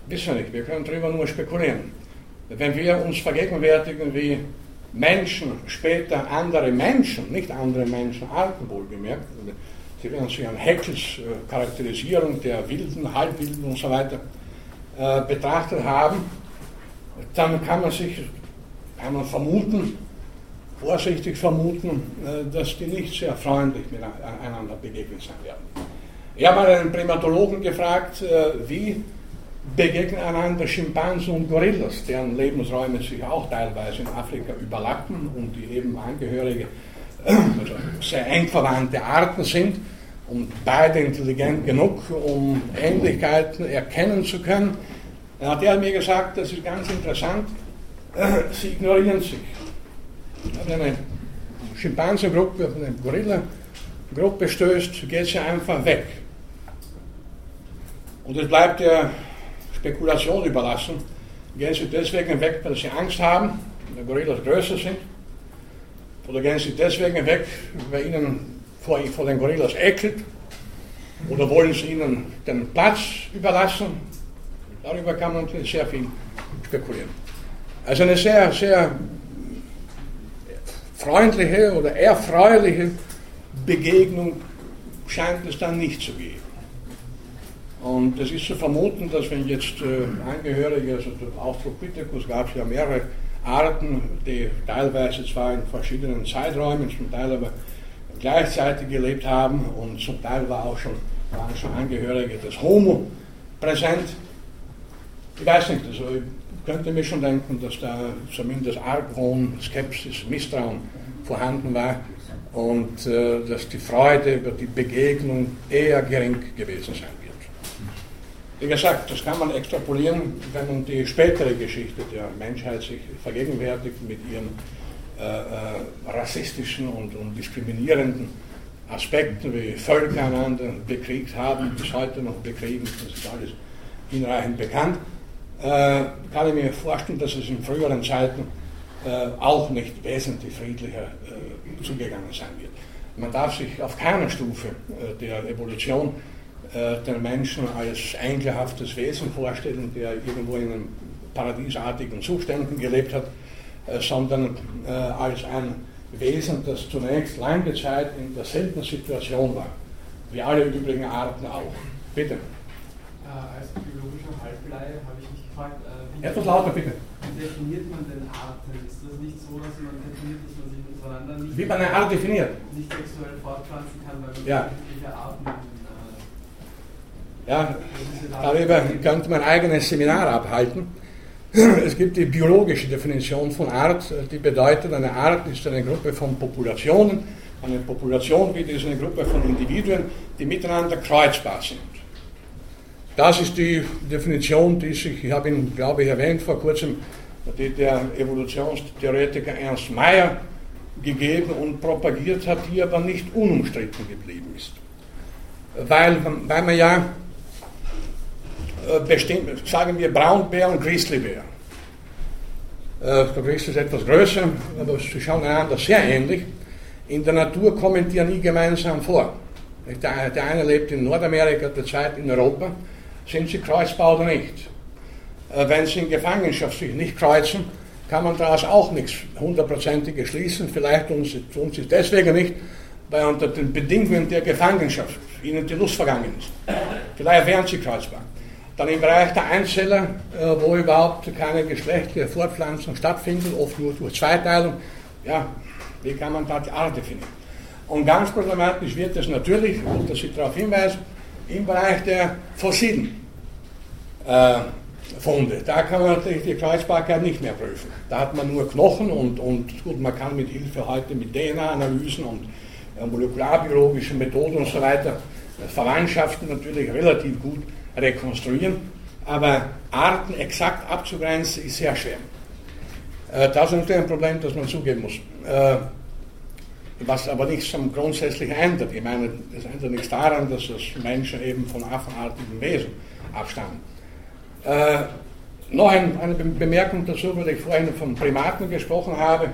Wissen wir nicht, wir können darüber nur spekulieren. Wenn wir uns vergegenwärtigen, wie Menschen später andere Menschen, nicht andere Menschenarten wohlgemerkt, Sie werden sich an Haeckels äh, Charakterisierung der Wilden, Halbwilden und so weiter äh, betrachtet haben, dann kann man sich, kann man vermuten, vorsichtig vermuten, äh, dass die nicht sehr freundlich miteinander begegnet sein werden. Ich habe mal einen Primatologen gefragt, äh, wie begegnen einander Schimpansen und Gorillas, deren Lebensräume sich auch teilweise in Afrika überlappen und die eben Angehörige also sehr eng verwandte Arten sind und beide intelligent genug, um Ähnlichkeiten erkennen zu können. Dann hat er mir gesagt, das ist ganz interessant, sie ignorieren sich. Wenn eine Schimpansengruppe eine Gorilla-Gruppe stößt, geht sie einfach weg. Und es bleibt der Spekulation überlassen. Gehen sie deswegen weg, weil sie Angst haben, weil Gorillas größer sind? Oder gehen sie deswegen weg, weil ihnen vor, vor den Gorillas ekelt? Oder wollen sie ihnen den Platz überlassen? Darüber kann man sehr viel spekulieren. Also eine sehr, sehr freundliche oder erfreuliche Begegnung scheint es dann nicht zu geben. Und es ist zu vermuten, dass wenn jetzt äh, Angehörige, also der Australopithecus gab es ja mehrere Arten, die teilweise zwar in verschiedenen Zeiträumen, zum Teil aber gleichzeitig gelebt haben und zum Teil war auch schon, waren schon Angehörige des Homo präsent. Ich weiß nicht, also könnte mir schon denken, dass da zumindest Argwohn, Skepsis, Misstrauen vorhanden war und äh, dass die Freude über die Begegnung eher gering gewesen sein wird. Wie gesagt, das kann man extrapolieren, wenn man die spätere Geschichte der Menschheit sich vergegenwärtigt mit ihren äh, äh, rassistischen und, und, diskriminierenden Aspekten, wie Völker einander bekriegt haben, bis heute noch bekriegen, das ist alles hinreichend bekannt, kann ich mir vorstellen, dass es in früheren Zeiten äh, auch nicht wesentlich friedlicher äh, zugegangen sein wird. Man darf sich auf keiner Stufe äh, der Evolution den Menschen als engelhaftes Wesen vorstellen, der irgendwo in einem paradiesartigen Zuständen gelebt hat, äh, sondern äh, als ein Wesen, das zunächst lange Zeit in derselben Situation war, wie alle übrigen Arten auch. Bitte. Äh, als biologischer Halbleihe gefragt, wie, Etwas lauter, bitte. wie definiert man denn Arten? Ist das nicht so, dass man definiert, dass man sich untereinander nicht, wie man eine Art definiert? nicht sexuell fortpflanzen kann, weil man ja. unterschiedliche Arten ja, darüber könnte man ein eigenes Seminar abhalten. Es gibt die biologische Definition von Art, die bedeutet, eine Art ist eine Gruppe von Populationen. Eine Population wie ist eine Gruppe von Individuen, die miteinander kreuzbar sind. Das ist die Definition, die sich, ich habe ihn, glaube ich, erwähnt vor kurzem, die der Evolutionstheoretiker Ernst Mayr gegeben und propagiert hat, die aber nicht unumstritten geblieben ist. Weil, weil man ja äh, bestimmt, sagen wir Braunbär und Grizzlybär. Äh, der Grizzly ist etwas größer, aber sie schauen einander sehr ähnlich. In der Natur kommen die ja nie gemeinsam vor. Der, der eine lebt in Nordamerika, der zweite in Europa. Sind sie kreuzbar oder nicht? Äh, wenn sie in Gefangenschaft sich nicht kreuzen, kann man daraus auch nichts hundertprozentig schließen. Vielleicht tun sie, tun sie deswegen nicht, weil unter den Bedingungen der Gefangenschaft ihnen die Lust vergangen ist. Vielleicht wären sie kreuzbar. Dann im Bereich der Einzeller, äh, wo überhaupt keine geschlechtliche Fortpflanzung stattfindet, oft nur durch Zweiteilung. Ja, wie kann man da die Art definieren? Und ganz problematisch wird es natürlich, dass ich darauf hinweise, im Bereich der Fossilen. Äh, Funde. Da kann man natürlich die Kreuzbarkeit nicht mehr prüfen. Da hat man nur Knochen und, und gut, man kann mit Hilfe heute mit DNA-Analysen und äh, molekularbiologischen Methoden und so weiter äh, Verwandtschaften natürlich relativ gut rekonstruieren, aber Arten exakt abzugrenzen ist sehr schwer. Äh, das ist natürlich ein Problem, das man zugeben muss. Was aber nichts am Grundsätzlichen ändert. Ich meine, es ändert nichts daran, dass das Menschen eben von affenartigen Wesen abstammen. Äh, noch ein, eine Bemerkung dazu, weil ich vorhin von Primaten gesprochen habe.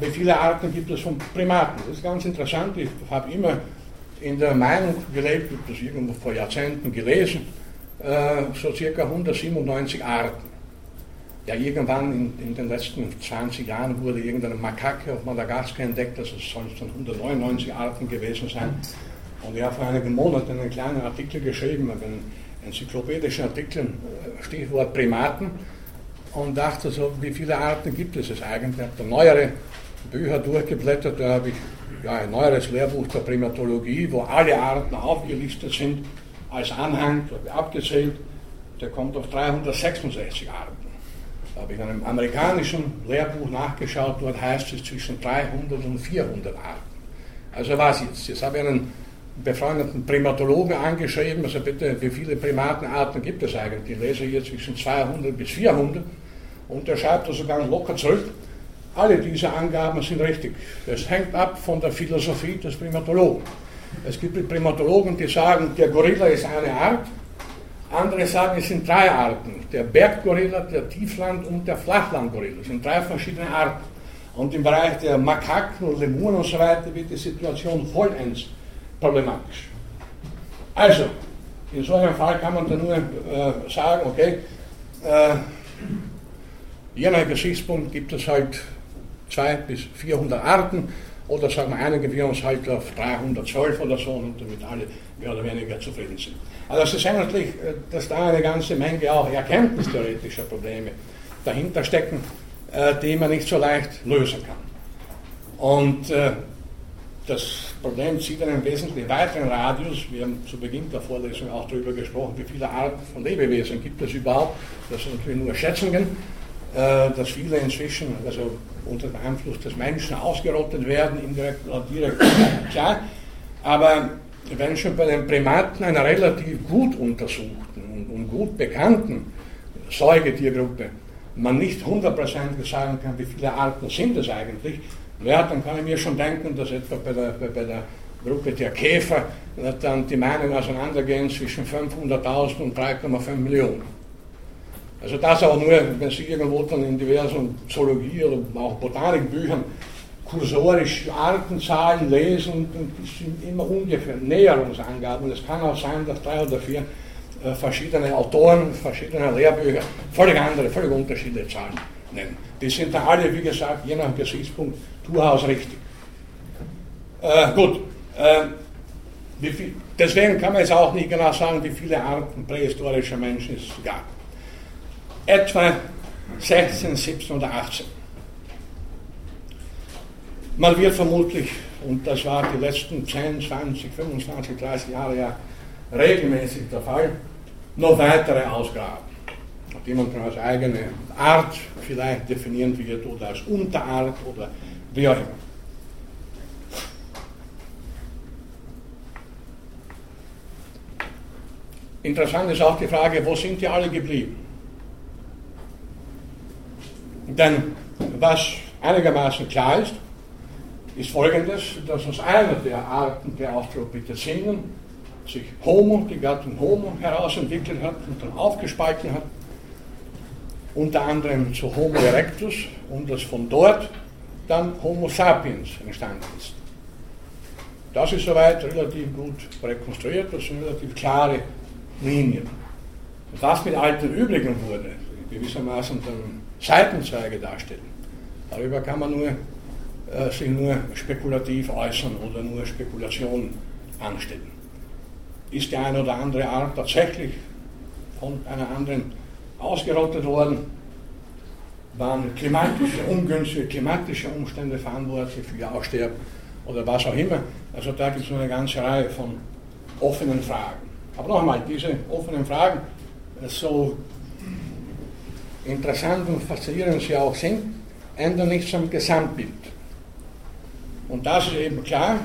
Wie viele Arten gibt es von Primaten? Das ist ganz interessant. Ich habe immer in der Meinung gelebt, ich habe das irgendwo vor Jahrzehnten gelesen, äh, so circa 197 Arten. Ja, irgendwann in, in, den letzten 20 Jahren wurde irgendeine Makake auf Madagaskar entdeckt, dass es sonst schon 199 Arten gewesen sein. Und ich habe vor einigen Monaten einen kleinen Artikel geschrieben, einen enzyklopädischen Artikel, äh, Stichwort Primaten, und dachte so, wie viele Arten gibt es es eigentlich? Ich habe da neuere Bücher durchgeblättert, da habe ich ja, ein neueres Lehrbuch der Primatologie, wo alle Arten aufgelistet sind, als Anhang, abgezählt, der kommt auf 366 Arten. Habe ich in einem amerikanischen Lehrbuch nachgeschaut, dort heißt es zwischen 300 und 400 Arten. Also was jetzt? Jetzt habe ich einen befreundeten Primatologen angeschrieben, also bitte, wie viele Primatenarten gibt es eigentlich? Ich lese hier zwischen 200 bis 400 und er schreibt also ganz locker zurück, alle diese Angaben sind richtig. Das hängt ab von der Philosophie des Primatologen. Es gibt Primatologen, die sagen, der Gorilla ist eine Art, andere sagen, es sind drei Arten. Der Berggorilla, der Tiefland- und der Flachlandgorilla. Es sind drei verschiedene Arten. Und im Bereich der Makaken und Lemuren und so weiter wird die Situation vollends problematisch. Also, in so einem Fall kann man dann nur äh, sagen, okay, äh, je nach Gesichtspunkt gibt es halt 200 bis 400 Arten oder sagen wir, uns halt auf 312 oder so und damit alle mehr oder weniger zufrieden sind. Also es ist eigentlich, äh, dass da eine ganze Menge auch erkenntnistheoretischer Probleme dahinter stecken, äh, die man nicht so leicht lösen kann. Und äh, das Problem zieht einen wesentlich weiteren Radius. Wir haben zu Beginn der Vorlesung auch darüber gesprochen, wie viele Arten von Lebewesen gibt es überhaupt. Das sind natürlich nur Schätzungen, dass viele inzwischen also unter dem Einfluss des Menschen ausgerottet werden, indirekt oder direkt, klar. Aber wenn schon bei den Primaten einer relativ gut untersuchten und, gut bekannten Säugetiergruppe man nicht hundertprozentig sagen kann, wie viele Arten sind es eigentlich, ja, dann kann ich mir schon denken, dass etwa bei der, bei, bei der Gruppe der Käfer dann die Meinungen auseinandergehen zwischen 500.000 und 3,5 Millionen. Also das auch nur, wenn Sie irgendwo dann in diversen Zoologie- oder auch Botanikbüchern kursorisch Artenzahlen lesen, das sind immer ungefähr Näherungsangaben. Es kann auch sein, dass drei oder vier äh, verschiedene Autoren, verschiedene Lehrbücher völlig andere, völlig unterschiedliche Zahlen nennen. Die sind da alle, wie gesagt, je nach Gesichtspunkt durchaus richtig. Äh, gut, äh, viel, deswegen kann man jetzt auch nicht genau sagen, wie viele Arten prähistorischer Menschen es gab. Etwa 16, 17 oder 18. Man wird vermutlich, und das war die letzten 10, 20, 25, 30 Jahre ja regelmäßig der Fall, noch weitere ausgraben die man als eigene Art vielleicht definieren wird oder als Unterart oder wie auch immer. Interessant ist auch die Frage, wo sind die alle geblieben? Denn was einigermaßen klar ist, ist folgendes, dass aus einer der Arten der Australopithecinen sich Homo, die Gattung Homo, herausentwickelt hat und dann aufgespalten hat unter anderem zu Homo erectus und dass von dort dann Homo sapiens entstanden ist. Das ist soweit relativ gut rekonstruiert, das sind relativ klare Linien. Was mit alten Übrigen wurde, gewissermaßen dann Seitenzweige darstellen, darüber kann man nur, äh, sich nur spekulativ äußern oder nur Spekulationen anstellen. Ist die eine oder andere Art tatsächlich von einer anderen ausgerottet worden, waren klimatische, ungünstige klimatische Umstände verantwortlich für ihr Aussterben oder was auch immer. Also da gibt es eine ganze Reihe von offenen Fragen. Aber nochmal, diese offenen Fragen, so interessant und faszinierend sie auch sind, ändern nichts am Gesamtbild. Und das ist eben klar,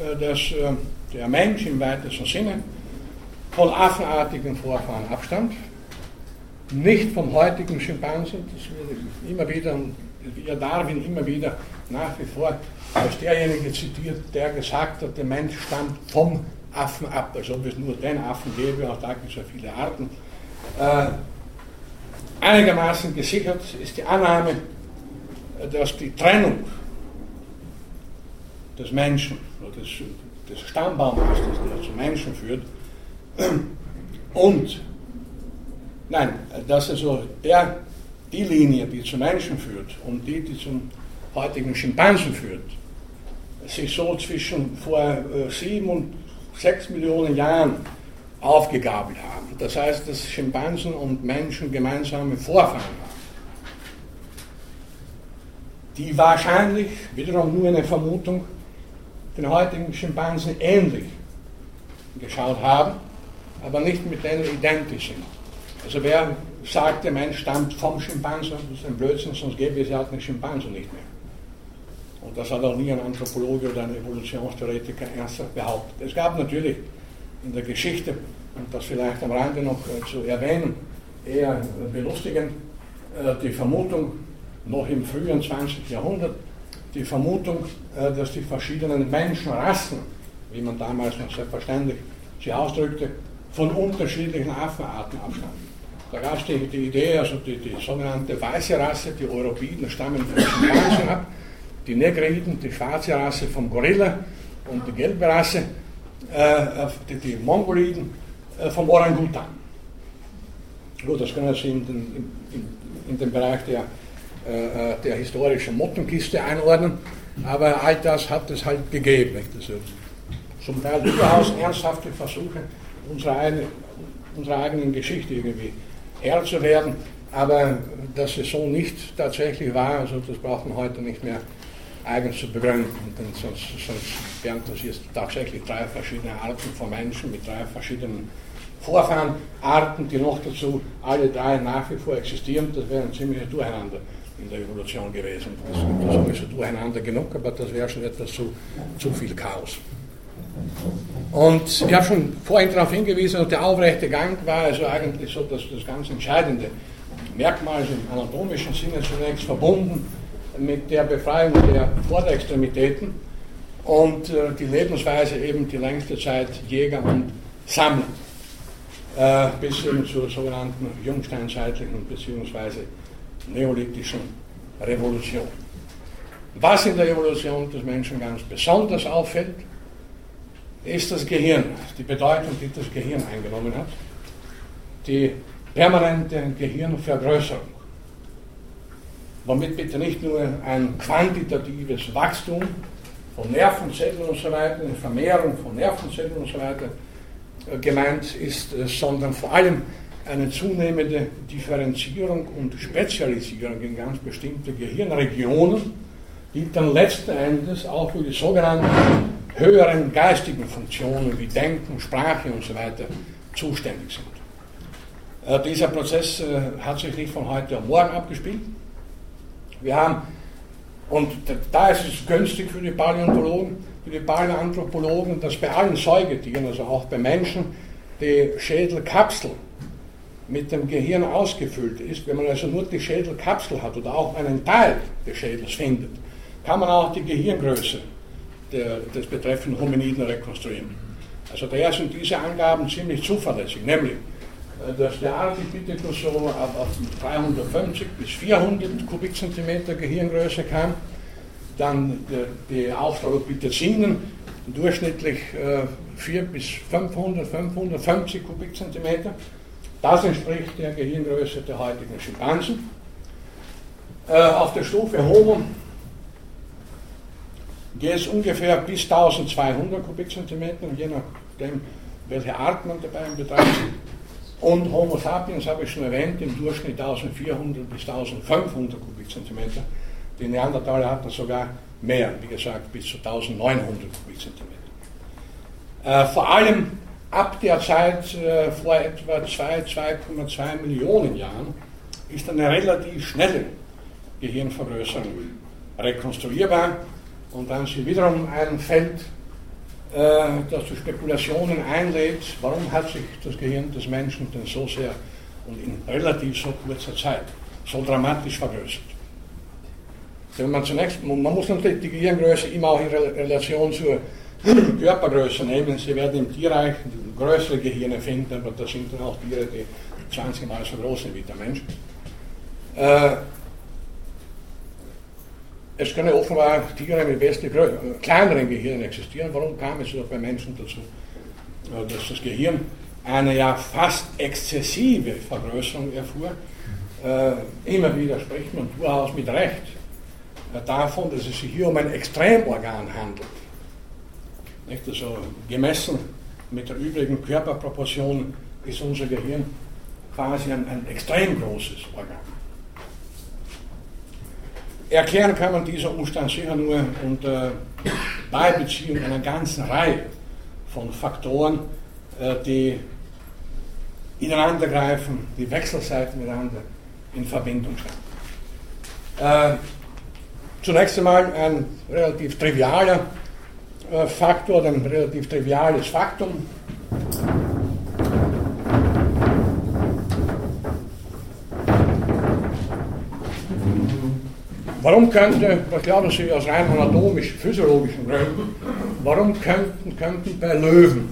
äh, dass äh, der Mensch im weitesten Sinne von affenartigen Vorfahren abstammt, nicht vom heutigen Schimpansen, das wird immer wieder, wie Darwin immer wieder nach wie vor als derjenige zitiert, der gesagt hat, der Mensch stammt vom Affen ab, als ob es nur den Affen gäbe, auch da gibt es ja viele Arten. Einigermaßen gesichert ist die Annahme, dass die Trennung des Menschen, des, des Stammbaummeisters, der zum Menschen führt, und nein, dass also der, die Linie, die zum Menschen führt und die, die zum heutigen Schimpansen führt, sich so zwischen vor äh, sieben und sechs Millionen Jahren aufgegabelt haben. Das heißt, dass Schimpansen und Menschen gemeinsame Vorfahren haben, die wahrscheinlich, wiederum nur eine Vermutung, den heutigen Schimpansen ähnlich geschaut haben, aber nicht mit denen identisch sind. Also wer sagt, der Mensch stammt vom Schimpansen, das ist ein Blödsinn, sonst gäbe es ja auch den Schimpansen nicht mehr. Und das hat auch nie ein Anthropologe oder ein Evolutionstheoretiker ernsthaft behauptet. Es gab natürlich in der Geschichte, und das vielleicht am Rande noch äh, zu erwähnen, eher belustigend, äh, die Vermutung, noch im frühen 20. Jahrhundert, die Vermutung, äh, dass die verschiedenen Menschenrassen, wie man damals noch selbstverständlich sie ausdrückte, von unterschiedlichen Affenarten abstammen. Da gab es die, die, Idee, also die, die sogenannte weiße Rasse, die Europäiden stammen von Schimpansen ab, die Negriden, die schwarze Rasse vom Gorilla und die gelbe Rasse, die, die, Mongoliden äh, vom Orangutan. Gut, das können Sie in den, in, in den Bereich der, äh, äh, der historischen Mottenkiste einordnen, aber all das hat es halt gegeben. Also zum Teil durchaus ernsthafte Versuche, unserer, eine, unserer eigenen Geschichte irgendwie Herr zu werden, aber dass es so nicht tatsächlich war, also das braucht man heute nicht mehr eigens zu begründen, denn sonst, sonst wären das jetzt tatsächlich drei verschiedene Arten von Menschen mit drei verschiedenen Vorfahrenarten, die noch dazu alle drei nach wie vor existieren, das wäre ein ziemliches Durcheinander in der Evolution gewesen. Das, das ist sowieso durcheinander genug, aber das wäre schon etwas zu, zu viel Chaos. Und ich habe schon vorhin darauf hingewiesen, dass der aufrechte Gang war also eigentlich so das, das ganz entscheidende Merkmal im anatomischen Sinne zunächst verbunden mit der Befreiung der Vorderextremitäten und äh, die Lebensweise eben die längste Zeit Jäger und Sammler äh, bis eben zur sogenannten jungsteinzeitlichen bzw. neolithischen Revolution. Was in der Evolution des Menschen ganz besonders auffällt, ist das Gehirn, die Bedeutung, die das Gehirn eingenommen hat, die permanente Gehirnvergrößerung. Womit bitte nicht nur ein quantitatives Wachstum von Nervenzellen und so weiter, eine Vermehrung von Nervenzellen und so weiter äh, gemeint ist, äh, sondern vor allem eine zunehmende Differenzierung und Spezialisierung in ganz bestimmte Gehirnregionen, die dann letzten Endes auch für die sogenannten höheren geistigen Funktionen wie Denken, Sprache und so weiter zuständig sind. Äh, dieser Prozess hat sich nicht von heute auf morgen abgespielt. Wir haben, und da ist es günstig für die Paläontologen, für die Paläoanthropologen, dass bei allen Säugetieren, also auch bei Menschen, die Schädelkapsel mit dem Gehirn ausgefüllt ist. Wenn man also nur die Schädelkapsel hat oder auch einen Teil des Schädels findet, kann man auch die Gehirngröße der, des betreffenden Hominiden rekonstruieren. Also daher sind diese Angaben ziemlich zuverlässig, nämlich, dass der Ardipithecus so auf 350 bis 400 Kubikzentimeter Gehirngröße kam, dann die Australopithecinen durchschnittlich 4 äh, bis 500, 550 Kubikzentimeter. Das entspricht der Gehirngröße der heutigen Schimpansen. Äh, auf der Stufe Homo geht es ungefähr bis 1200 Kubikzentimeter, je nachdem, welche Art man dabei in Betracht zieht. Und Homo sapiens habe ich schon erwähnt, im Durchschnitt 1400 bis 1500 Kubikzentimeter. Die Neandertaler hatten sogar mehr, wie gesagt, bis zu 1900 Kubikzentimeter. Äh, vor allem ab der Zeit äh, vor etwa 2, 2,2 Millionen Jahren ist eine relativ schnelle Gehirnvergrößerung rekonstruierbar und dann sie wiederum ein Feld, äh, das zu Spekulationen einlädt, warum hat sich das Gehirn des Menschen denn so sehr und in relativ so kurzer Zeit so dramatisch vergrößert. Wenn man zunächst, man muss natürlich die Gehirngröße immer auch in Relation zur Körpergröße nehmen. Sie werden im Tierreich größere Gehirne finden, aber das sind dann auch Tiere, die 20 Mal so groß sind wie der Mensch. Äh, es können offenbar Tiere mit wesentlich kleineren Gehirnen existieren. Warum kam es bei Menschen dazu, äh, dass das Gehirn eine ja fast exzessive Vergrößerung erfuhr? Äh, immer wieder spricht man durchaus mit Recht davon, dass es sich hier um ein Extremorgan handelt. Nicht? Also gemessen mit der übrigen Körperproportion ist unser Gehirn quasi ein, ein extrem großes Organ. Erklären kann man diesen Umstand sicher nur unter Beibeziehung einer ganzen Reihe von Faktoren, äh, die ineinandergreifen, die Wechselseiten miteinander in Verbindung stehen. Äh, zunächst einmal ein relativ trivialer äh, Faktor, ein relativ triviales Faktum. Warum könnte, das glauben Sie aus rein anatomisch-physiologischen Gründen, warum könnten, könnten bei Löwen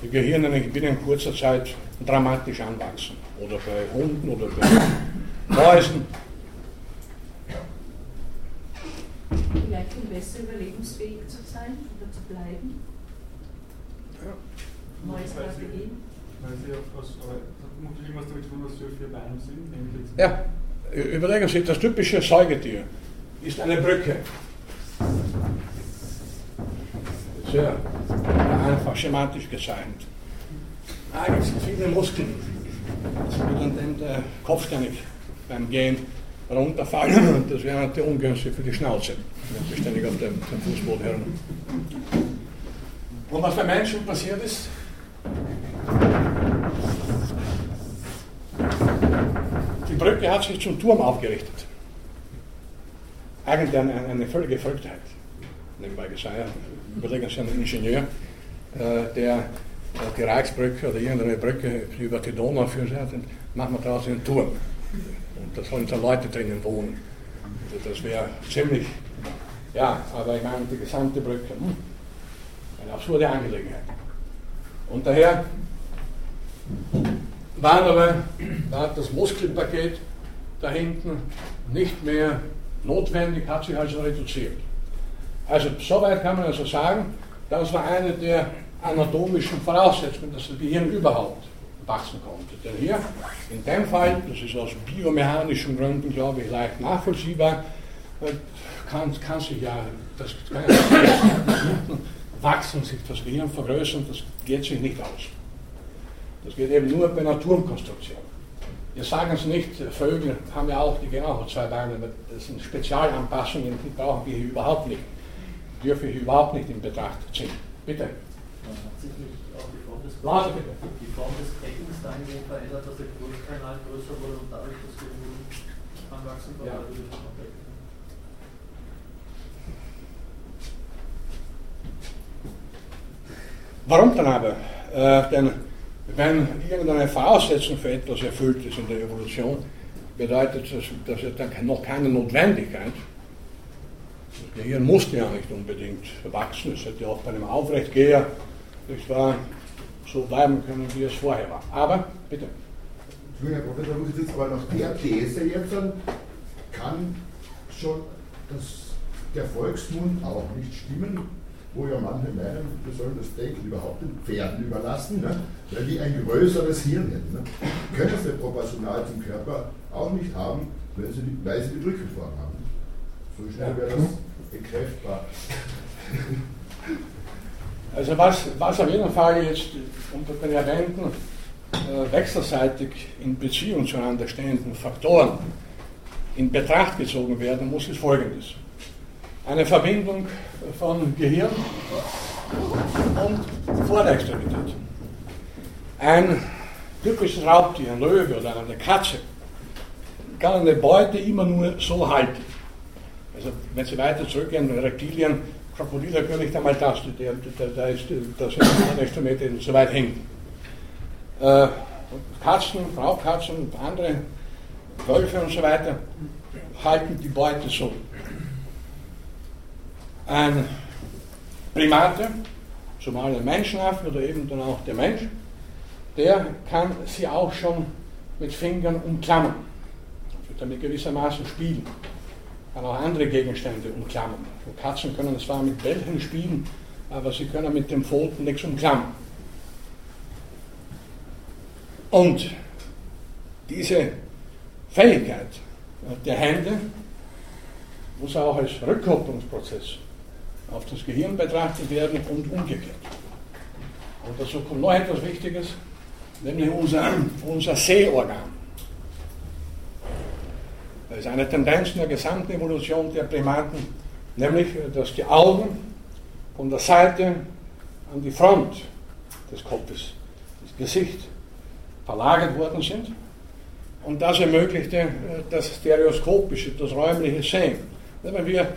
die Gehirne binnen kurzer Zeit dramatisch anwachsen? Oder bei Hunden oder bei Mäusen Vielleicht um besser überlebensfähig zu sein oder zu bleiben? Ja. Neues Strategien? Weil sie aus, vermutlich irgendwas damit tun, was für vier Beine sind. Ja, überlegen Sie, das typische Säugetier ist eine Brücke. Sehr einfach schematisch gezeichnet. Ah, es sind viele Muskeln. Wird dann der Kopf ständig beim Gehen runterfallen. Das wäre natürlich ungünstig für die Schnauze wenn sie ständig auf dem, dem Fußboden herum. Und was bei Menschen passiert ist, die Brücke hat sich zum Turm aufgerichtet. Eigentlich eine, eine völlige Verrücktheit. Nebenbei gesagt, überlegen Sie einen Ingenieur, äh, der die Reichsbrücke oder irgendeine Brücke über die Donau und machen wir draußen einen Turm. Und da sollen dann Leute drinnen wohnen. Also das wäre ziemlich ja, aber ich meine, die gesamte Brücke, hm, eine absurde Angelegenheit. Und daher war aber war das Muskelpaket da hinten nicht mehr notwendig, hat sich also reduziert. Also soweit kann man also sagen, das war eine der anatomischen Voraussetzungen, dass das Gehirn überhaupt wachsen konnte. Denn hier, in dem Fall, das ist aus biomechanischen Gründen, glaube ich, leicht nachvollziehbar, kann, kann sich ja, das kann ja wachsen, sich das Gehirn vergrößern, das geht sich nicht aus. Das geht eben nur bei Naturkonstruktion. Wir sagen es nicht, Vögel haben ja auch, die gehen auch zwei Beine, das sind Spezialanpassungen, die brauchen wir hier überhaupt nicht, dürfen wir hier überhaupt nicht in Betracht ziehen. Bitte. Man hat sich nicht auch die Form des, Lade, bitte. Die Form des Beckens dahingehend verändert, dass der Brustkanal größer wurde und dadurch das Gehirn anwachsen konnte. Ja. Warum dann aber? Äh, denn wenn irgendeine Voraussetzung für etwas erfüllt ist in der Evolution, bedeutet das, das ist dann noch keine Notwendigkeit. Das Gehirn musste ja nicht unbedingt wachsen, es hätte auch bei einem Aufrechtgeher nicht wahr, so bleiben können, wie es vorher war. Aber, bitte. Herr Professor, muss ich jetzt aber nach der These jetzt an, kann schon das, der Volksmund auch nicht stimmen, wo ja manche meinen, wir sollen das Denken überhaupt den Pferden überlassen, ne? weil die ein größeres Hirn hätten. Ne? Können sie proportional zum Körper auch nicht haben, weil sie die, weil sie die Drückeform haben. So schnell wäre das entkräftbar. Also was, was auf jeden Fall jetzt unter den erwähnten äh, wechselseitig in Beziehung zueinander stehenden Faktoren in Betracht gezogen werden muss, ist folgendes Verbindung von Gehirn und Vorderextremität. Ein typisches Raubtier, ein Löwe oder eine Katze, kann eine Beute immer nur so halten. Also wenn Sie weiter zurückgehen, Reptilien, Krokodile können nicht einmal der, der ist, das das so weit hängt. Äh, Katzen, Raubkatzen, andere Wölfe und so weiter halten die Beute so. Ein Primate, zumal ein Menschenaffe oder eben dann auch der Mensch, der kann sie auch schon mit Fingern umklammern. Wird damit gewissermaßen spielen. Kann auch andere Gegenstände umklammern. Katzen können zwar mit Bällen spielen, aber sie können mit den Pfoten nichts umklammern. Und diese Fähigkeit der Hände muss auch als Rückkopplungsprozess auf das Gehirn betrachtet werden und umgekehrt. Und dazu kommt noch etwas Wichtiges, nämlich unser, unser Sehorgan. Das ist eine Tendenz in der gesamten Evolution der Primaten, nämlich, dass die Augen von der Seite an die Front des Kopfes, das Gesicht, verlagert worden sind. Und das ermöglichte äh, das stereoskopische, das räumliche Sehen. Wenn wir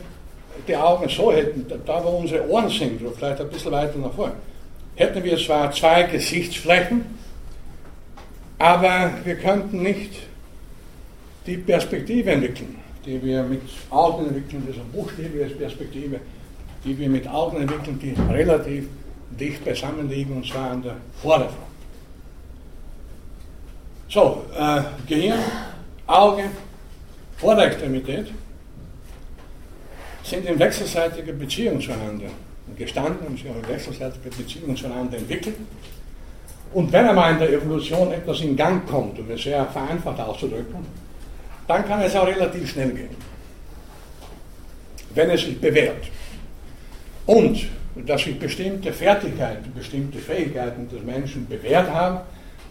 die Augen so hätten, da wo unsere Ohren sind, vielleicht ein bisschen weiter nach vorne, hätten wir zwar zwei Gesichtsflächen, aber wir könnten nicht die Perspektive entwickeln, die wir mit Augen entwickeln, das ist eine buchstäbliche Perspektive, die wir mit Augen entwickeln, die relativ dicht beisammen liegen, und zwar an der Vorderfront. So, äh, Gehirn, Auge, Vorderextremität sind in wechselseitiger Beziehung zueinander gestanden und sich auch in wechselseitiger Beziehung zueinander entwickelt. Und wenn einmal in der Evolution etwas in Gang kommt, um es sehr vereinfacht auszudrücken, dann kann es auch relativ schnell gehen, wenn es sich bewährt. Und dass sich bestimmte Fertigkeiten, bestimmte Fähigkeiten des Menschen bewährt haben,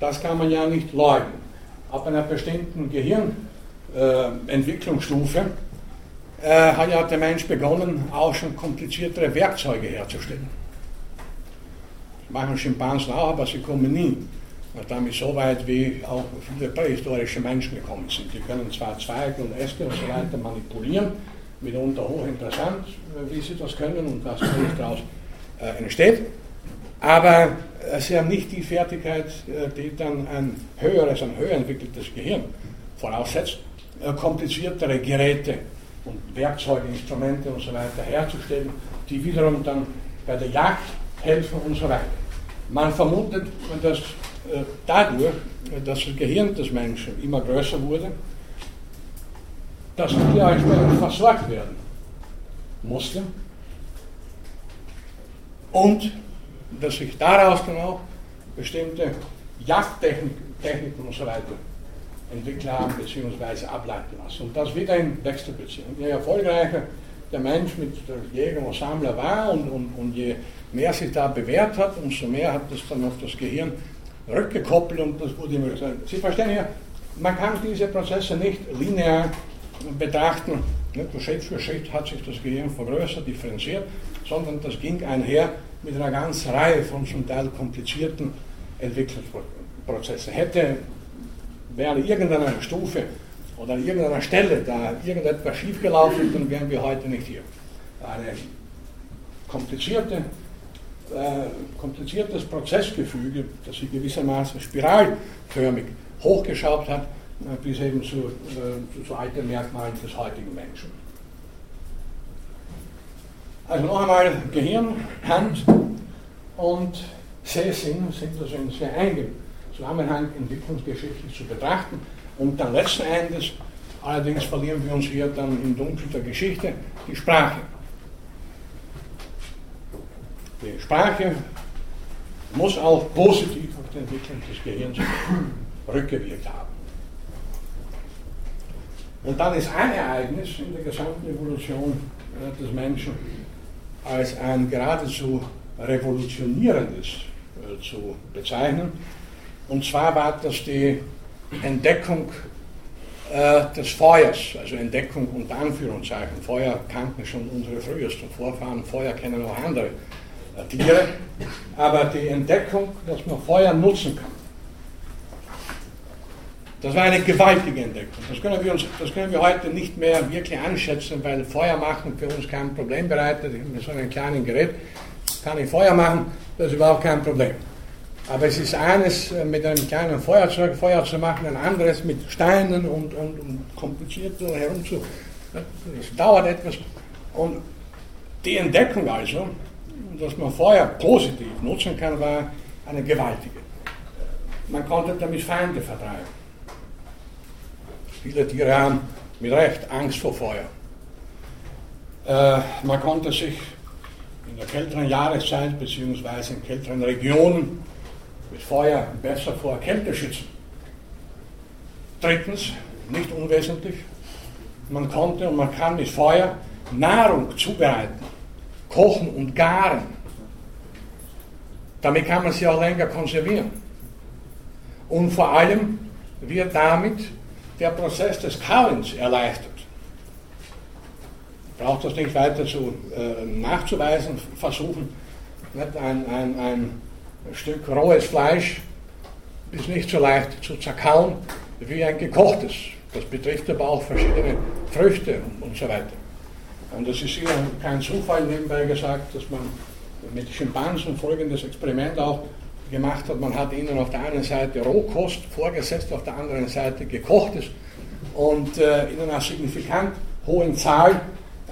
das kann man ja nicht leugnen. Ab einer bestimmten Gehirnentwicklungsstufe äh, hat ja der Mensch begonnen, auch schon kompliziertere Werkzeuge herzustellen. Machen Schimpansen auch, aber sie kommen nie damit so weit, wie auch viele prähistorische Menschen gekommen sind. Die können zwar Zweige und Äste und so weiter manipulieren, mitunter hochinteressant, wie sie das können und was daraus äh, entsteht, aber äh, sie haben nicht die Fertigkeit, äh, die dann ein höheres, ein höher entwickeltes Gehirn voraussetzt, äh, kompliziertere Geräte und Werkzeuge, Instrumente und so weiter herzustellen, die wiederum dann bei der Jagd helfen und so weiter. Man vermutet, dass dadurch, dass das Gehirn des Menschen immer größer wurde, dass die entsprechend versorgt werden musste und dass sich daraus dann auch bestimmte Jagdtechniken und so weiter entwickelt haben bzw. ableiten lassen. Und das wieder in Wechselbeziehung. Je erfolgreicher der Mensch mit Jäger und Sammler war und, und, und je mehr sich da bewährt hat, umso mehr hat das dann auf das Gehirn rückgekoppelt und das wurde immer gesagt. Sie verstehen ja, man kann diese Prozesse nicht linear betrachten. Schritt für Schritt hat sich das Gehirn vergrößert, differenziert, sondern das ging einher mit einer ganzen Reihe von zum Teil komplizierten Entwicklungsprozessen. Hätte, wäre irgendeiner Stufe oder an irgendeiner Stelle da irgendetwas schiefgelaufen, dann wären wir heute nicht hier. Eine komplizierte, äh, kompliziertes Prozessgefüge, das sich gewissermaßen spiralförmig hochgeschraubt hat, äh, bis eben zu, äh, zu alten Merkmalen des heutigen Menschen. Also noch einmal, Gehirn, Hand und Sehsinn sind also in sehr engem Zusammenhang entwicklungsgeschichtlich zu betrachten. Und dann letzten Endes, allerdings verlieren wir uns hier dann im Dunkel der Geschichte, die Sprache. Die Sprache muss auch positiv auf die Entwicklung des Gehirns rückgewirkt haben. Und dann ist ein Ereignis in der gesamten Evolution äh, des Menschen als ein geradezu revolutionierendes äh, zu bezeichnen. Und zwar war das die Entdeckung äh, des Feuers, also Entdeckung unter Anführungszeichen. Feuer kannten schon unsere frühesten Vorfahren, Feuer kennen auch andere äh, Tiere, aber die Entdeckung, dass man Feuer nutzen kann Das war eine gewaltige Entdeckung. Das können, wir uns, das können wir heute nicht mehr wirklich anschätzen, weil Feuer machen für uns kein Problem bereitet. Mit so einem kleinen Gerät kann ich Feuer machen, das ist überhaupt kein Problem. Aber es ist eines, äh, mit einem kleinen Feuerzeug Feuer zu machen, ein anderes mit Steinen und, und, und kompliziert herumzu. Es dauert etwas. Und die Entdeckung also, dass man Feuer positiv nutzen kann, war eine gewaltige. Man konnte damit Feinde vertreiben. Viele Tiere haben mit Recht Angst vor Feuer. Äh, man konnte sich in der kälteren Jahreszeit bzw. in kälteren Regionen mit Feuer besser vor Kälte schützen. Drittens, nicht unwesentlich, man konnte und man kann mit Feuer Nahrung zubereiten, kochen und garen. Damit kann man sie auch länger konservieren. Und vor allem wird damit der Prozess des Kauens erleichtert. Ich brauche das nicht weiter zu, äh, nachzuweisen, versuchen. Nicht? Ein, ein, ein Stück rohes Fleisch ist nicht so leicht zu zerkauen wie ein gekochtes. Das betrifft aber auch verschiedene Früchte und so weiter. Und es ist sicher kein Zufall nebenbei gesagt, dass man mit Schimpansen folgendes Experiment auch gemacht hat. Man hat ihnen auf der einen Seite Rohkost vorgesetzt, auf der anderen Seite gekochtes und äh, in einer signifikant hohen Zahl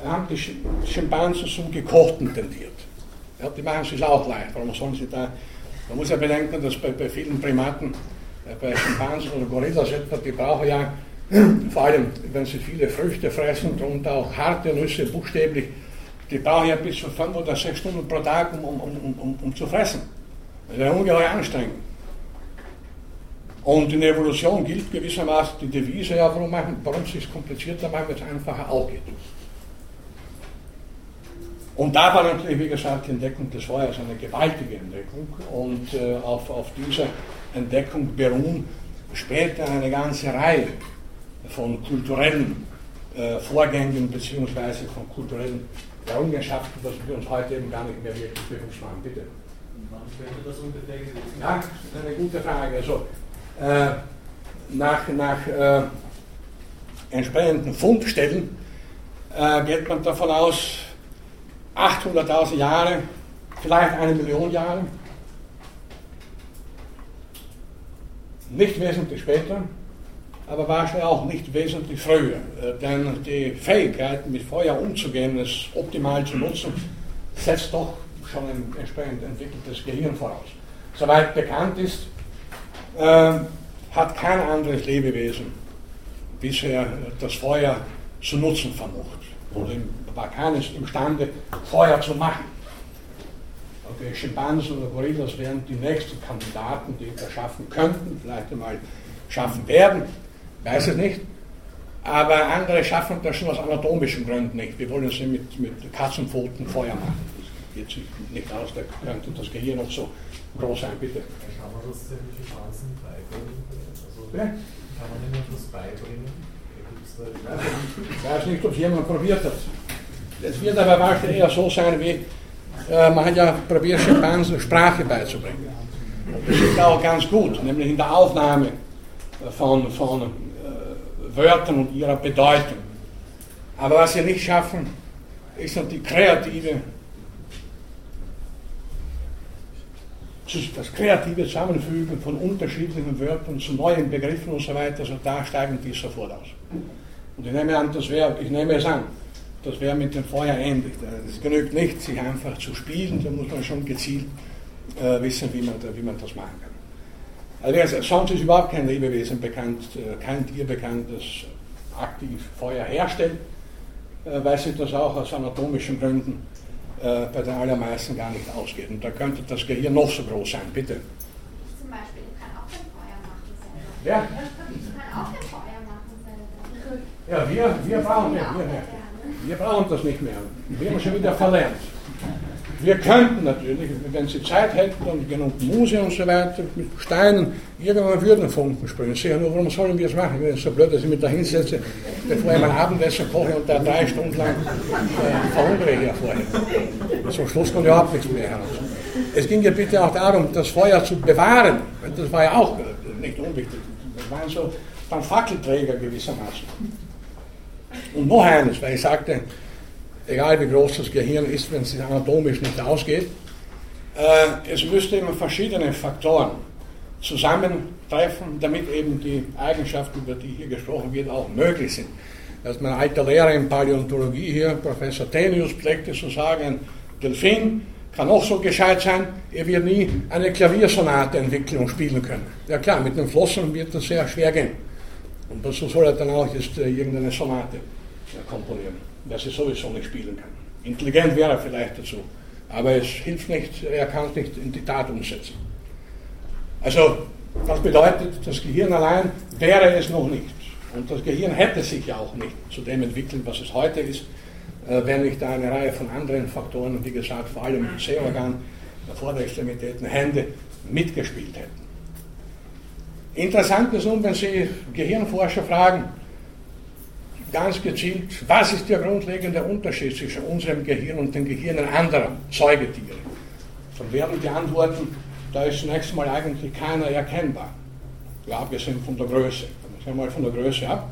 haben die Schimpansen zum Gekochten tendiert. Ja, die machen es sich auch leicht. Warum sollen sie da? Man muss ja bedenken, dass bei, bei vielen Primaten, äh, bei Schimpansen oder Gorillas etwa, die brauchen ja vor allem, wenn sie viele Früchte fressen und auch harte Nüsse, buchstäblich, die brauchen ja bis zu fünf oder sechs Stunden pro Tag, um, um, um, um, um zu fressen. Das ist ja ungeheuer anstrengend. Und in der Evolution gilt gewissermaßen die Devise, ja, warum, machen, warum es sich komplizierter machen, wenn es einfacher auch geht. Und da war natürlich, wie gesagt, die Entdeckung des Feuers eine gewaltige Entdeckung. Und äh, auf, auf dieser Entdeckung beruhen später eine ganze Reihe von kulturellen äh, Vorgängen bzw. von kulturellen Errungenschaften, dass wir uns heute eben gar nicht mehr wirklich bewusst machen. Bitte. Wann könnte das ungefähr gewesen Ja, das ist eine gute Frage. Also, äh, nach nach äh, entsprechenden Fundstellen äh, geht man davon aus, 800.000 Jahre, vielleicht eine Million Jahre. Nicht wesentlich später, aber wahrscheinlich auch nicht wesentlich früher. Äh, denn die Fähigkeit, mit Feuer umzugehen, es optimal zu nutzen, setzt doch schon ein entsprechend entwickeltes Gehirn voraus. Soweit bekannt ist, äh, hat kein anderes Lebewesen bisher das Feuer zu nutzen vermocht. Oder war keines imstande, Feuer zu machen. Okay, Schimpansen oder Gorillas wären die nächsten Kandidaten, die das schaffen könnten, vielleicht einmal schaffen werden, weiß es nicht. Aber andere schaffen das schon aus anatomischen Gründen nicht. Wir wollen sie mit, mit Katzenpfoten Feuer machen. Das geht sich nicht aus, da könnte das Gehirn noch so groß sein, bitte. Kann man das den Schimpansen beibringen? Also, Ja. Kann man ihnen das beibringen? Ich weiß nicht, ob jemand probiert hat. Es wird aber wahrscheinlich eher so sein, wie äh, man hat ja probiert, Schimpansen Sprache beizubringen. Das ist auch ganz gut, nämlich in der Aufnahme von, von äh, Wörtern und ihrer Bedeutung. Aber was sie nicht schaffen, ist die kreative, das kreative Zusammenfügen von unterschiedlichen Wörtern zu neuen Begriffen und so weiter. Also da steigen die sofort aus. Und ich nehme an, das wäre, ich nehme es an, das wäre mit dem Feuer ähnlich. Es genügt nicht, sich einfach zu spielen, da muss man schon gezielt äh, wissen, wie man, wie man das machen kann. Also sonst ist überhaupt kein Lebewesen bekannt, äh, kein Tier bekannt, das aktiv Feuer herstellt, äh, weil sich das auch aus anatomischen Gründen äh, bei den allermeisten gar nicht ausgeht. Und da könnte das Gehirn noch so groß sein, bitte. Ich zum Beispiel, ich kann auch kein Feuer machen selber. Ja, Ich kann auch kein Feuer machen selber. ja wir, wir brauchen ja, wir, wir. Wir brauchen das nicht mehr. Wir haben schon wieder verlernt. Wir könnten natürlich, wenn Sie Zeit hätten und genug Muse und so weiter, mit Steinen irgendwann würden Funken sprühen. Sicher nur, warum sollen wir es machen? Ich bin so blöd, dass ich mich da hinsetze, bevor ich mein Abendessen koche und da drei Stunden lang äh, verhungere hier vorher. Zum Schluss kommt überhaupt nichts mehr heraus. Es ging ja bitte auch darum, das Feuer zu bewahren. Das war ja auch nicht unwichtig. Das waren so dann Fackelträger gewissermaßen. Und noch eines, weil ich sagte, egal wie groß das Gehirn ist, wenn es sich anatomisch nicht ausgeht, äh, es müsste immer verschiedene Faktoren zusammentreffen, damit eben die Eigenschaften, über die hier gesprochen wird, auch möglich sind. Das ist mein alter Lehrer in Paläontologie hier, Professor Tenius, pflegte zu sagen, ein Delfin kann auch so gescheit sein, er wird nie eine Klaviersonate entwickeln und spielen können. Ja klar, mit den Flossen wird das sehr schwer gehen. Und so soll er dann auch jetzt äh, irgendeine Sonate äh, komponieren, der sie sowieso nicht spielen kann. Intelligent wäre er vielleicht dazu, aber es hilft nicht, er kann es nicht in die Tat umsetzen. Also, das bedeutet, das Gehirn allein wäre es noch nicht. Und das Gehirn hätte sich ja auch nicht zu dem entwickelt, was es heute ist, äh, wenn nicht eine Reihe von anderen Faktoren, wie gesagt, vor allem Sehorgan, Vorderextremitäten, Hände mitgespielt hätten. Interessant ist nun, wenn Sie Gehirnforscher fragen, ganz gezielt, was ist der grundlegende Unterschied zwischen unserem Gehirn und den Gehirnen anderer Säugetiere? Dann werden die antworten, da ist zunächst mal eigentlich keiner erkennbar. Ja, abgesehen von der Größe. Schauen wir mal von der Größe ab.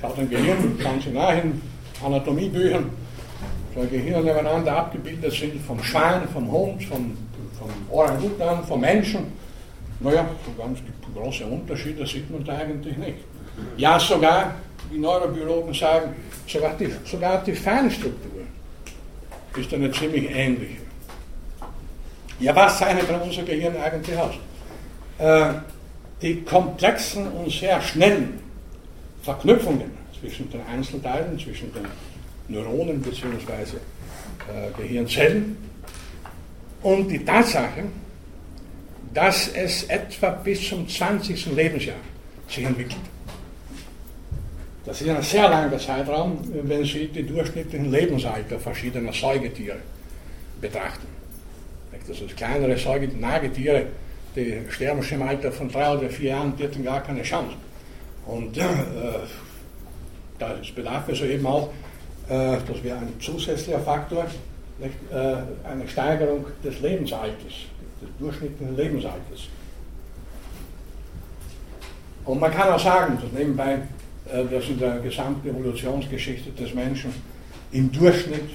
Schaut ein Gehirn, schauen Sie nach in Anatomiebüchern, so Gehirne nebeneinander abgebildet sind vom Schwein, vom Hund, vom, vom Orangutan, vom Menschen. Naja, so ganz große Unterschiede sieht man da eigentlich nicht. Ja, sogar, die Neurobiologen sagen, sogar die, sogar die Feinstruktur ist eine ziemlich ähnliche. Ja, was zeichnet dann unser Gehirn eigentlich aus? Äh, die komplexen und sehr schnellen Verknüpfungen zwischen den Einzelteilen, zwischen den Neuronen bzw. Äh, Gehirnzellen und die Tatsache, dass es etwa bis zum 20. Lebensjahr sich entwickelt. Das ist ein sehr langer Zeitraum, wenn Sie die durchschnittlichen Lebensalter verschiedener Säugetiere betrachten. Das ist kleinere Säugetiere, Nagetiere, die sterben schon im Alter von drei oder vier Jahren, die hatten gar keine Chance. Und äh, da bedarf es eben auch, äh, das wäre ein zusätzlicher Faktor, nicht, äh, eine Steigerung des Lebensalters, des durchschnittlichen Lebensalters. Und man kann auch sagen, dass nebenbei, äh, dass in der gesamten Evolutionsgeschichte des Menschen im Durchschnitt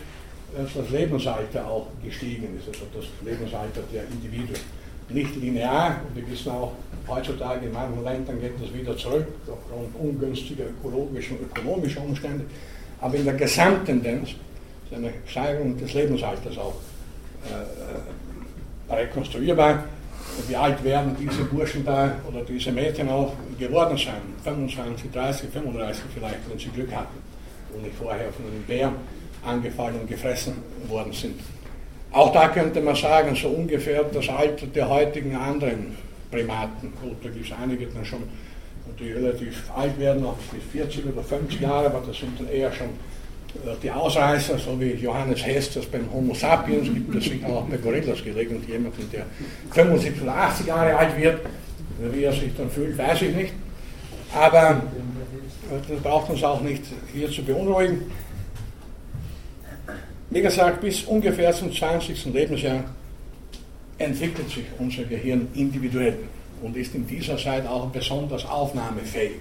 äh, das Lebensalter auch gestiegen ist, also das Lebensalter der Individuen nicht linear. Und wir wissen auch, heutzutage in manchen Ländern geht das wieder zurück, aufgrund ungünstiger ökologischer und ökonomischer Umstände. Aber in der Gesamttendenz ist eine Steigerung des Lebensalters auch äh, rekonstruierbar. Wie alt werden diese Burschen da oder diese Mädchen auch geworden sein? 25, 30, 35 vielleicht, wenn sie Glück hatten und nicht vorher von einem Bär angefallen und gefressen worden sind. Auch da könnte man sagen, so ungefähr das Alter der heutigen anderen Primaten. Gut, da gibt es einige dann schon, die relativ alt werden, noch bis 40 oder 50 Jahre, aber das sind dann eher schon die Ausreißer, so wie Johannes Hess das beim Homo sapiens gibt es sicher auch bei Gorillas geregelt. Jemanden, der 75 oder 80 Jahre alt wird, wie er sich dann fühlt, weiß ich nicht. Aber äh, das braucht uns auch nicht hier zu beunruhigen. Wie gesagt, bis ungefähr zum 20. Lebensjahr entwickelt sich unser Gehirn individuell und ist in dieser Zeit auch besonders aufnahmefähig.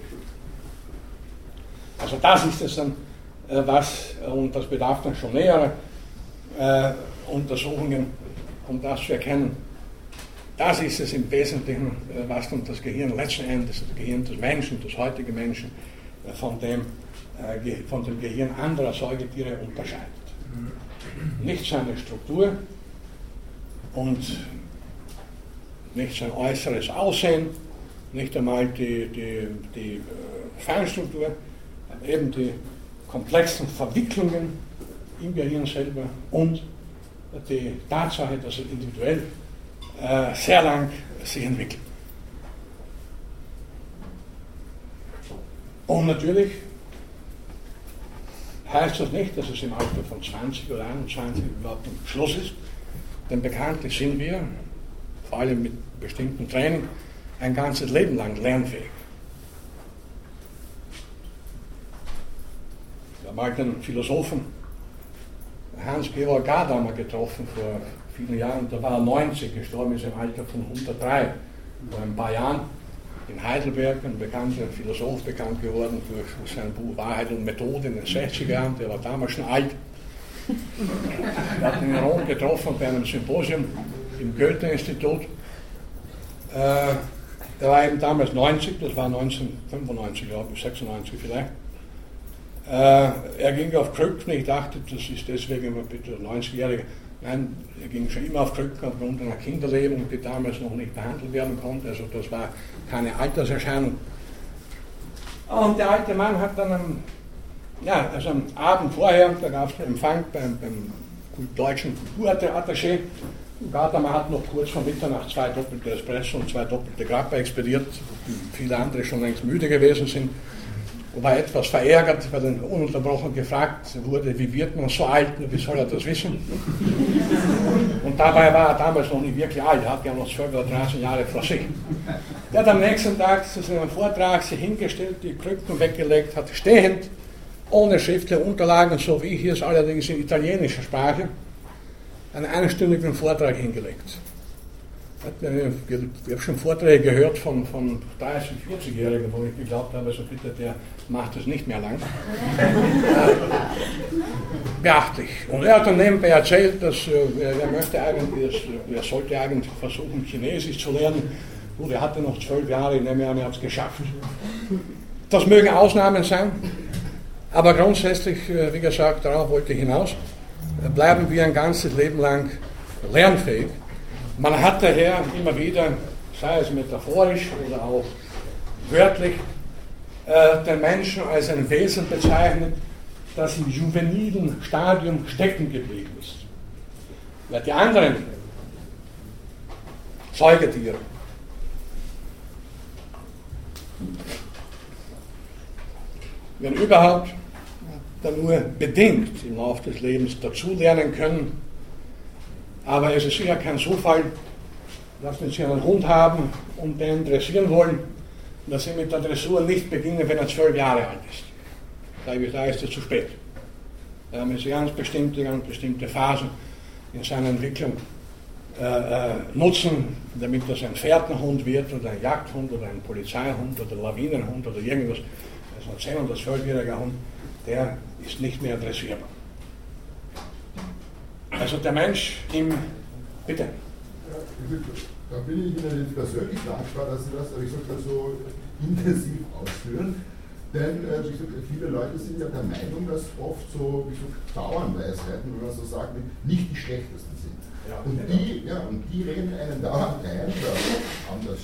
Also das ist es dann, äh, was, und das bedarf dann schon näherer äh, Untersuchungen, um das zu erkennen. Das ist es im Wesentlichen, äh, was dann das Gehirn letzten Endes, das Gehirn des Menschen, des heutigen Menschen, äh, von, dem, äh, von dem Gehirn anderer Säugetiere unterscheidet nicht seine Struktur und nicht sein äußeres Aussehen, nicht einmal die, die, die äh, Feinstruktur, eben die komplexen Verwicklungen im Gehirn selber und die Tatsache, dass es individuell äh, sehr lang sich entwickelt. Und natürlich heißt das nicht, dass es im Alter von 20 oder 21 überhaupt ein Schluss ist. Denn bekanntlich sind wir, vor allem mit bestimmten Training, ein ganzes Leben lang lernfähig. Ich habe mal den Philosophen Hans-Georg Gadamer getroffen vor vielen Jahren, da war er 90, gestorben ist im Alter von 103, vor ein paar Jahren. in Heidelberg, ein bekannter Philosoph, bekannt geworden durch sein Buch Wahrheit und Methode in den 60er Jahren, der war damals schon alt. Er hat ihn in Rom getroffen bei einem Symposium im Goethe-Institut. Äh, er war eben damals 90, das war 1995, glaube ich, 96 vielleicht. Äh, er ging auf Krücken, ich dachte, das ist deswegen immer bitte 90-Jährige. Nein, er ging schon immer auf Krücken aufgrund einer Kinderlähmung, die damals noch nicht behandelt werden konnte. Also das war keine Alterserscheinung. Und der alte Mann hat dann am, ja, also am Abend vorher, da gab es einen Empfang beim, beim deutschen Kulturattaché. Gadamer hat noch kurz vor Mitternacht zwei doppelte Espresso und zwei doppelte Grappa expediert, viele andere schon längst müde gewesen sind war etwas verärgert, weil er ununterbrochen gefragt wurde, wie wird man so alt, wie soll er das wissen? Und dabei war er damals noch nicht wirklich alt, er hat ja noch 12 oder 13 Jahre vor sich. Der hat am nächsten Tag zu seinem Vortrag sich hingestellt, die Krücken weggelegt hat, stehend, ohne schriftliche Unterlagen, so wie hier es allerdings in italienischer Sprache, einen einstündigen Vortrag hingelegt. Ich habe schon Vorträge gehört von, von 30-, 40-Jährigen, wo ich geglaubt habe, so bitte, der macht es nicht mehr lang. beachtlich. Und er hat dann nebenbei erzählt, dass äh, er, möchte eigentlich, er sollte eigentlich versuchen, Chinesisch zu lernen. Gut, er hatte noch zwölf Jahre, ich nehme an, er hat es geschafft. Das mögen Ausnahmen sein, aber grundsätzlich, äh, wie gesagt, darauf wollte ich hinaus, bleiben wir ein ganzes Leben lang lernfähig. Man hat daher immer wieder, sei es metaphorisch oder auch wörtlich, äh, den Menschen als ein Wesen bezeichnet, das im juvenilen Stadium stecken geblieben ist. Weil die anderen Säugetiere, wenn überhaupt, dann nur bedingt im Laufe des Lebens dazulernen können. Aber es ist sicher kein Zufall, dass Sie einen Hund haben und den dressieren wollen, dass Sie mit der Dressur nicht beginnen, wenn er zwölf Jahre alt ist. Da ist es zu spät. Da müssen Sie ganz bestimmte, ganz bestimmte Phasen in seiner Entwicklung äh, äh, nutzen, damit das ein Fährtenhund wird oder ein Jagdhund oder ein Polizeihund oder Lawinenhund oder irgendwas. Also ein 10- oder 12-jähriger Hund, der ist nicht mehr dressierbar. Also der Mensch im. Bitte. Da bin ich Ihnen jetzt persönlich dankbar, dass Sie das, ich sag, so intensiv ausführen. Denn äh, sag, viele Leute sind ja der Meinung, dass oft so wie so Dauernweisheiten, wenn man so sagt, nicht die schlechtesten sind. Ja, und, die, ja, und die reden einen dauernd ein, haben das,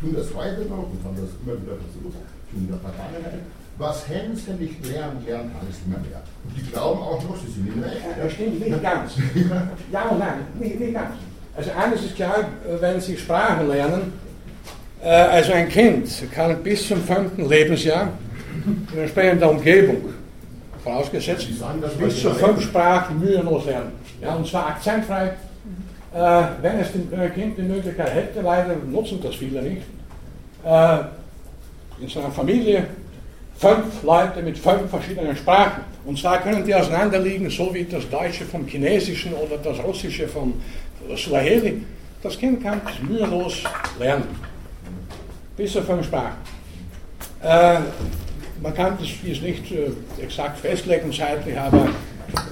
tun das heute noch und haben das immer wieder versucht, in der Vergangenheit. Was Hänschen nicht lernen, lernt Hans immer mehr. Und die glauben auch noch, sie sind nicht recht. Das stimmt nicht ganz. ja und nein, nicht, nicht ganz. Also eines ist klar, wenn Sie Sprachen lernen, äh, also ein Kind kann bis zum fünften Lebensjahr in entsprechender Umgebung, vorausgesetzt, bis zu fünf Sprachen mühelos lernen. Ja, und zwar akzentfrei. Äh, wenn es dem Kind die Möglichkeit hätte, leider nutzen das viele nicht, äh, in seiner Familie fünf Leute mit fünf verschiedenen Sprachen. Und zwar können die auseinanderliegen, so wie das Deutsche vom Chinesischen oder das Russische vom Swahili. Das Kind kann es mühelos lernen. Bis zu fünf Sprachen. Äh, man kann das jetzt nicht äh, exakt festlegen zeitlich, aber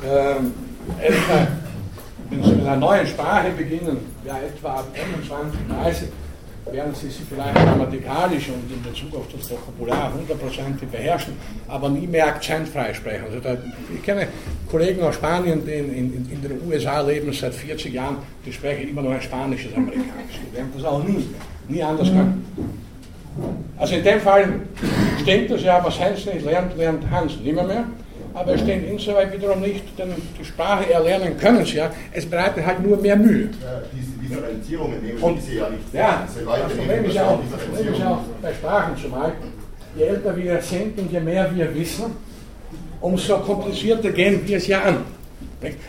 äh, etwa, wenn Sie mit einer neuen Sprache beginnen, ja etwa ab 25, 30, werden Sie sie vielleicht grammatikalisch und in Bezug auf das Vokabular hundertprozentig beherrschen, aber nie mehr akzentfrei sprechen. Also da, ich kenne Kollegen aus Spanien, die in, in, in, den USA leben seit 40 Jahren, die sprechen immer noch ein spanisches Amerikanisch. Die werden das auch nie, nie anders können. Also in dem Fall stimmt es ja, was Hans nicht lernt, lernt Hans nimmer mehr aber es stimmt insoweit wiederum nicht, denn die Sprache erlernen können sie ja, es bereitet halt nur mehr Mühe. Ja, Differenzierungen nehmen und, sie ja nicht. Ja, das Problem ist ja, auch, das Problem ist ja auch bei Sprachen zumal, je älter wir sind und je mehr wir wissen, umso komplizierter gehen wir es ja an.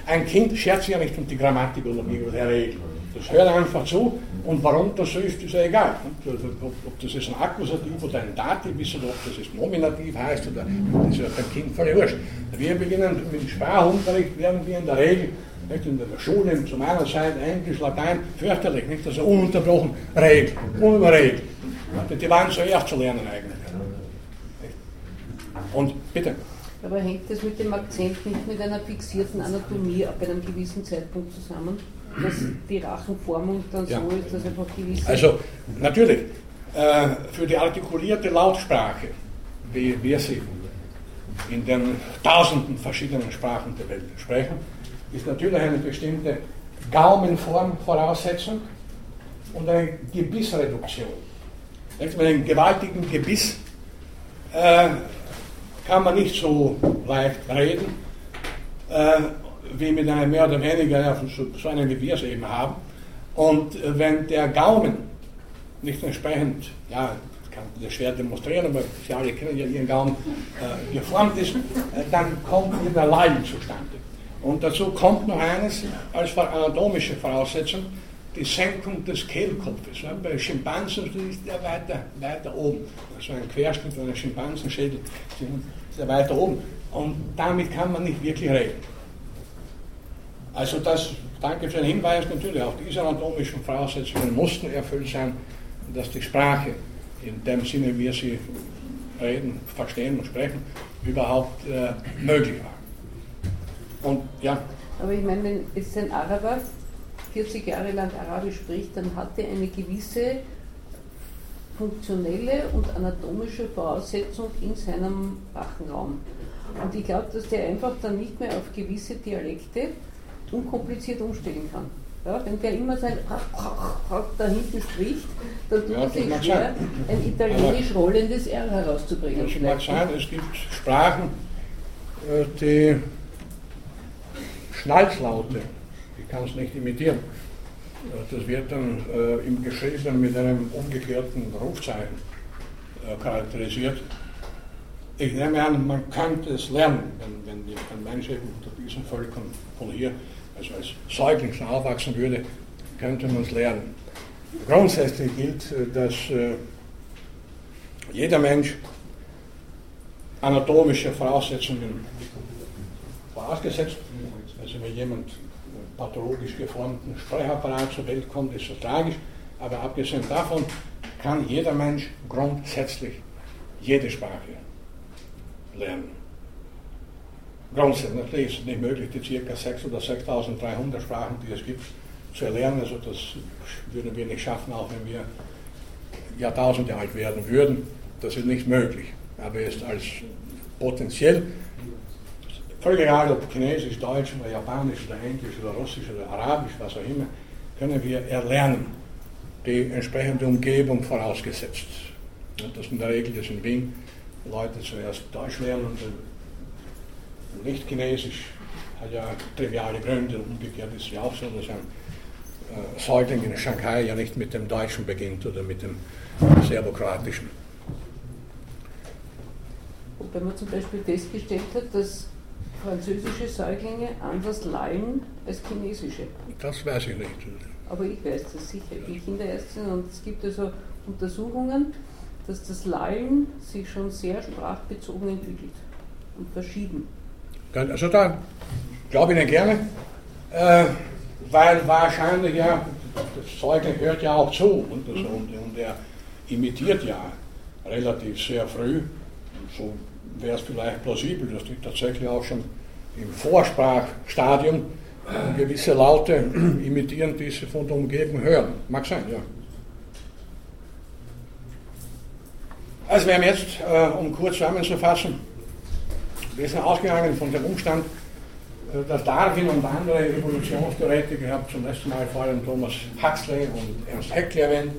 Ein Kind schert sich ja nicht um die Grammatik oder irgendwelche Regeln. Das hört einfach zu und warum das so ist, ist ja egal. Ob, ob das jetzt ein Akkusativ oder ein Dativ ist oder ob das jetzt Nominativ heißt, oder, das ist ja beim Kind völlig wurscht. Wir beginnen mit dem Sprachunterricht, werden wir in der Regel nicht in der Schule zum einen Zeit Englisch, Latein, fürchterlich, nicht? Also ununterbrochen Regel, unüberregelt. Die waren zuerst zu lernen eigentlich. Und bitte. Aber hängt das mit dem Akzent nicht mit einer fixierten Anatomie ab einem gewissen Zeitpunkt zusammen? Dass die Rachenformung dann Ja. so ist, dass einfach gewisse. Also natürlich, äh, für die artikulierte Lautsprache, wie wir sie in den tausenden verschiedenen Sprachen der Welt sprechen, ist natürlich eine bestimmte Gaumenform Voraussetzung und eine Gebissreduktion. Denkt Mit einem gewaltigen Gebiss äh, kann man nicht so leicht reden, äh, wie mit einem mehr oder weniger, so, so einem wie wir es eben haben. Und äh, wenn der Gaumen nicht entsprechend, ja, kann das schwer demonstrieren, aber Sie alle kennen ja Ihren Gaumen, äh, geformt ist, äh, dann kommt wieder Leiden zustande. Und dazu kommt noch eines als anatomische Voraussetzung, die Senkung des Kehlkopfes. Ja, bei Schimpansen ist der weiter, weiter oben. Also ein Querschnitt eines Schimpansenschädel ist der weiter oben. Und damit kann man nicht wirklich reden. Also das, danke für den Hinweis, natürlich auch diese anatomischen Voraussetzungen mussten erfüllt sein, dass die Sprache in dem Sinne, wie wir sie reden, verstehen und sprechen, überhaupt äh, möglich war. Und ja, Aber ich meine, wenn jetzt ein Araber 40 Jahre lang Arabisch spricht, dann hat er eine gewisse funktionelle und anatomische Voraussetzung in seinem Rachenraum. Und ich glaube, dass der einfach dann nicht mehr auf gewisse Dialekte unkompliziert umstellen kann. Ja, wenn der immer sein da hinten spricht, dann tut Ja, das sich schwer, sein. ein italienisch rollendes R herauszubringen. Das mag sein, es gibt Sprachen, äh, die Schnalzlaute, die kann es nicht imitieren. Äh, Das wird dann äh, im Geschriebenen mit einem umgekehrten Rufzeichen äh, charakterisiert. Ich nehme an, man könnte es lernen, wenn, wenn die- ein Mensch eben unter diesen Völkern von hier, also als Säugling aufwachsen würde, könnte man es lernen. Grundsätzlich gilt, äh, dass äh, jeder Mensch anatomische Voraussetzungen vorausgesetzt. Also wenn jemand pathologisch geformten Sprechapparat zur Welt kommt, ist das tragisch. Aber abgesehen davon kann jeder Mensch grundsätzlich jede Sprache lernen. Grundsätzlich natürlich ist es nicht möglich, die ca. 6 oder 6.300 Sprachen, die es gibt, zu erlernen. Also das würden wir nicht schaffen, auch wenn wir Jahrtausende alt werden würden. Das ist nicht möglich. Aber es als potenziell, völlig egal ob Chinesisch, Deutsch oder Japanisch oder Englisch oder Russisch oder Arabisch, was auch immer, können wir erlernen. Die entsprechende Umgebung vorausgesetzt. Und das in der Regel ist in Wien Leute zuerst Deutsch lernen und nicht Chinesisch hat ja triviale Gründe. Umgekehrt ist es ja auch so, dass ein äh, Säugling in Shanghai ja nicht mit dem Deutschen beginnt oder mit dem Serbokroatischen. Wobei man zum Beispiel festgestellt hat, dass französische Säuglinge anders lallen als chinesische. Das weiß ich nicht. Aber ich weiß das sicher, ich bin Kinderärztin und es gibt also Untersuchungen, dass das Lallen sich schon sehr sprachbezogen entwickelt und verschieden. Also da glaube ich Ihnen gerne, äh, weil wahrscheinlich ja, das Säugling hört ja auch zu und, das, und, und er imitiert ja relativ sehr früh. Und so wäre es vielleicht plausibel, dass die tatsächlich auch schon im Vorsprachstadium gewisse Laute imitieren, die sie von der Umgebung hören. Mag sein, ja. Also wir haben jetzt, äh, um kurz zusammenzufassen, wir sind ausgegangen von dem Umstand, äh, dass Darwin und andere Evolutionstheoretiker, ich habe zum letzten Mal vor allem Thomas Huxley und Ernst Haeckel erwähnt,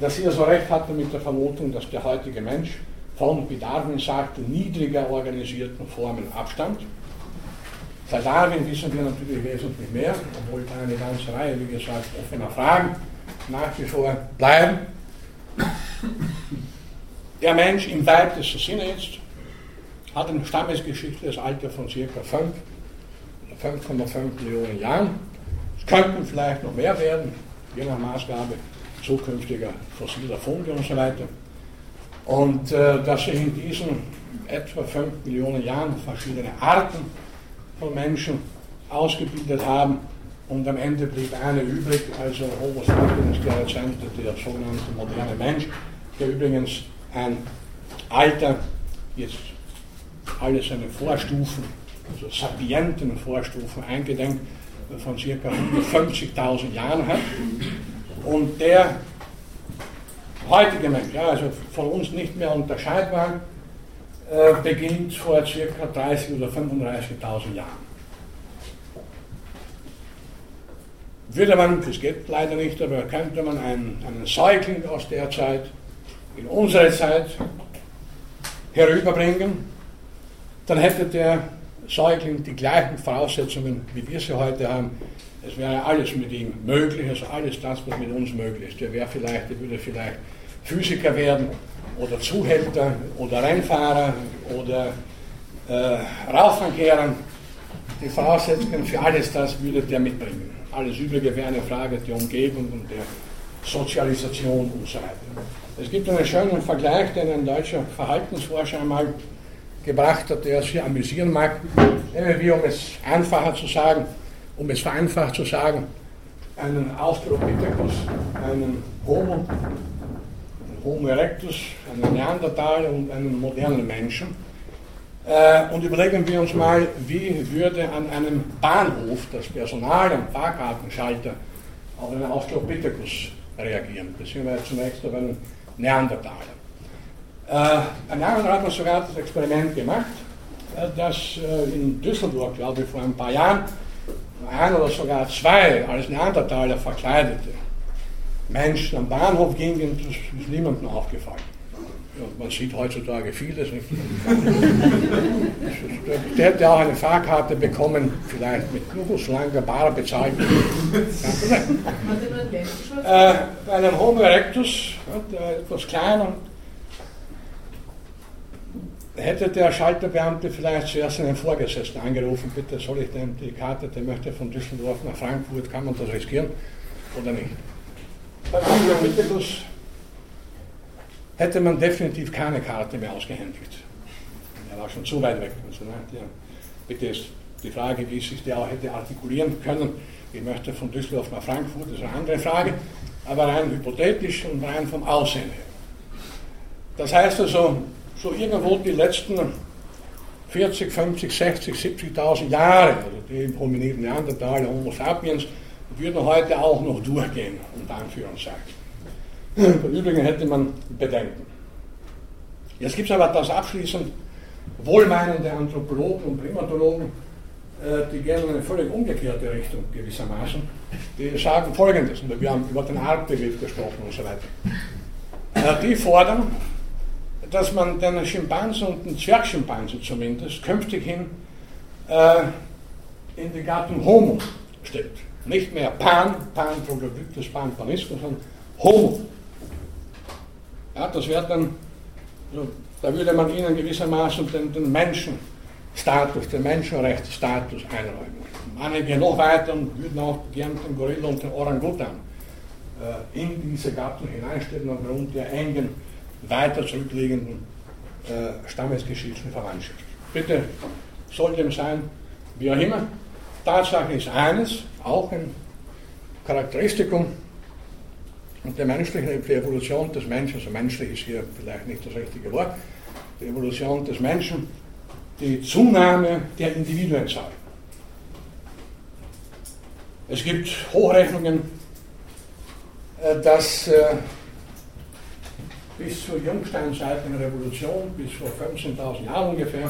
dass sie also recht hatten mit der Vermutung, dass der heutige Mensch von, wie Darwin sagte, niedriger organisierten Formen abstammt. Seit Darwin wissen wir natürlich wesentlich mehr, obwohl da eine ganze Reihe, wie gesagt, offener Fragen nach wie vor bleiben. Der Mensch im weitesten Sinne jetzt hat eine stammesgeschichtliches Alter von ca. 5 oder 5,5 Millionen Jahren. Es könnten vielleicht noch mehr werden, je nach Maßgabe zukünftiger fossiler Funde und so weiter. Und äh, dass sich in diesen etwa 5 Millionen Jahren verschiedene Arten von Menschen ausgebildet haben und am Ende blieb eine übrig, also Homo sapiens, der Rezente, der sogenannte moderne Mensch, der übrigens ein Alter, jetzt alle seine Vorstufen, also sapienten Vorstufen eingedenk von ca. 150.000 Jahren hat. Und der heutige Mensch, ja, also von uns nicht mehr unterscheidbar, äh, beginnt vor ca. 30.000 oder 35.000 Jahren. Würde man, das geht leider nicht, aber könnte man einen, einen Säugling aus der Zeit in unsere Zeit herüberbringen, dann hätte der Säugling die gleichen Voraussetzungen, wie wir sie heute haben. Es wäre alles mit ihm möglich, also alles das, was mit uns möglich ist. Der wäre vielleicht, der würde vielleicht Physiker werden oder Zuhälter oder Rennfahrer oder äh, Rauchfangkehrer. Die Voraussetzungen für alles das würde der mitbringen. Alles Übrige wäre eine Frage der Umgebung und der Sozialisation und so weiter. Es gibt einen schönen Vergleich, den ein deutscher Verhaltensforscher einmal gebracht hat, der sich amüsieren mag. Nehmen wir, um es einfacher zu sagen, um es vereinfacht zu sagen, einen Australopithecus, einen Homo, Homo erectus, einen Neandertaler und einen modernen Menschen. Äh, und überlegen wir uns mal, wie würde an einem Bahnhof das Personal am Fahrkartenschalter auf einen Australopithecus reagieren, beziehungsweise zunächst auf einen Neandertaler. Äh, ein anderer hat man sogar das Experiment gemacht, äh, dass äh, in Düsseldorf, glaube ich, vor ein paar Jahren, ein oder sogar zwei als Neandertaler verkleidete Menschen am Bahnhof gingen, das ist niemandem aufgefallen. Ja, man sieht heutzutage vieles. Der hätte auch eine Fahrkarte bekommen, vielleicht mit langer Bar bezahlt. äh, bei einem Homo erectus, der etwas kleiner, hätte der Schalterbeamte vielleicht zuerst einen Vorgesetzten angerufen, bitte soll ich denn die Karte, der möchte von Düsseldorf nach Frankfurt, kann man das riskieren oder nicht? Beim Australopithecus hätte man definitiv keine Karte mehr ausgehändigt. Er war schon zu weit weg. Also, ne, ja, bitte ist die Frage, wie sich der auch hätte artikulieren können. Ich möchte von Düsseldorf nach Frankfurt, das ist eine andere Frage, aber rein hypothetisch und rein vom Aussehen her. Das heißt also, so irgendwo die letzten 40, 50, 60, 70.000 Jahre, also die Hominiden Neandertaler, Homo sapiens, würden heute auch noch durchgehen, unter Anführungszeichen. Im Übrigen hätte man Bedenken. Jetzt gibt es aber das abschließend wohlmeinende Anthropologen und Primatologen, äh, die gehen in eine völlig umgekehrte Richtung gewissermaßen. Die sagen folgendes, und wir haben über den Artbegriff gesprochen und so weiter. Äh, die fordern, dass man den Schimpansen und den Zwergschimpansen zumindest künftig hin äh, in die Gattung Homo stellt. Nicht mehr Pan, Pan, Troglodytes, Pan, Panismus, sondern Homo. Ja, das wäre dann, also, da würde man ihnen gewissermaßen den, den Menschenstatus, den Menschenrechtsstatus einräumen. Manche noch weiter und würden auch gern den Gorilla und den Orangutan äh, in diese Gattung hineinstellen aufgrund der engen, weiter zurückliegenden äh, stammesgeschichtlichen Verwandtschaft. Bitte soll dem sein, wie auch immer. Tatsache ist eines, auch ein Charakteristikum der menschlichen, die Evolution des Menschen, also menschlich ist hier vielleicht nicht das richtige Wort, die Evolution des Menschen, die Zunahme der Individuenzahl. Es gibt Hochrechnungen, äh, dass äh, bis zur jungsteinzeitlichen Revolution, bis vor 15.000 Jahren ungefähr,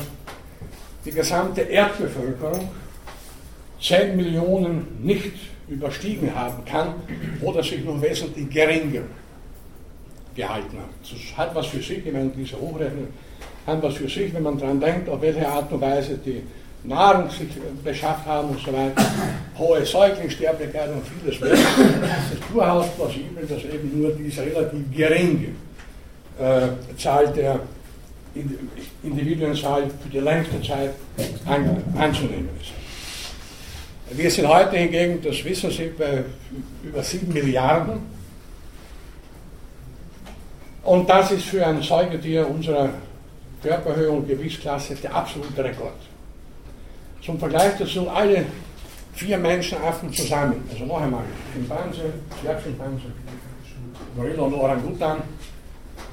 die gesamte Erdbevölkerung 10 Millionen nicht überstiegen haben kann oder sich nur wesentlich geringer gehalten hat. Das hat was für sich, ich meine, diese Hochrechnung hat was für sich, wenn man daran denkt, auf welche Art und Weise die Nahrung sich beschafft haben und so weiter, hohe Säuglingssterblichkeit und vieles mehr. Es ist durchaus plausibel, dass eben nur diese relativ geringe äh, Zahl der Individuenzahl für die längste Zeit an, anzunehmen ist. Wir sind heute hingegen, das wissen Sie, bei über 7 Milliarden. Und das ist für ein Säugetier unserer Körperhöhe und Gewichtsklasse der absolute Rekord. Zum Vergleich dazu alle vier Menschenaffen zusammen, also noch einmal, Schimpanse, Zwergschimpanse, Gorilla und Orangutan,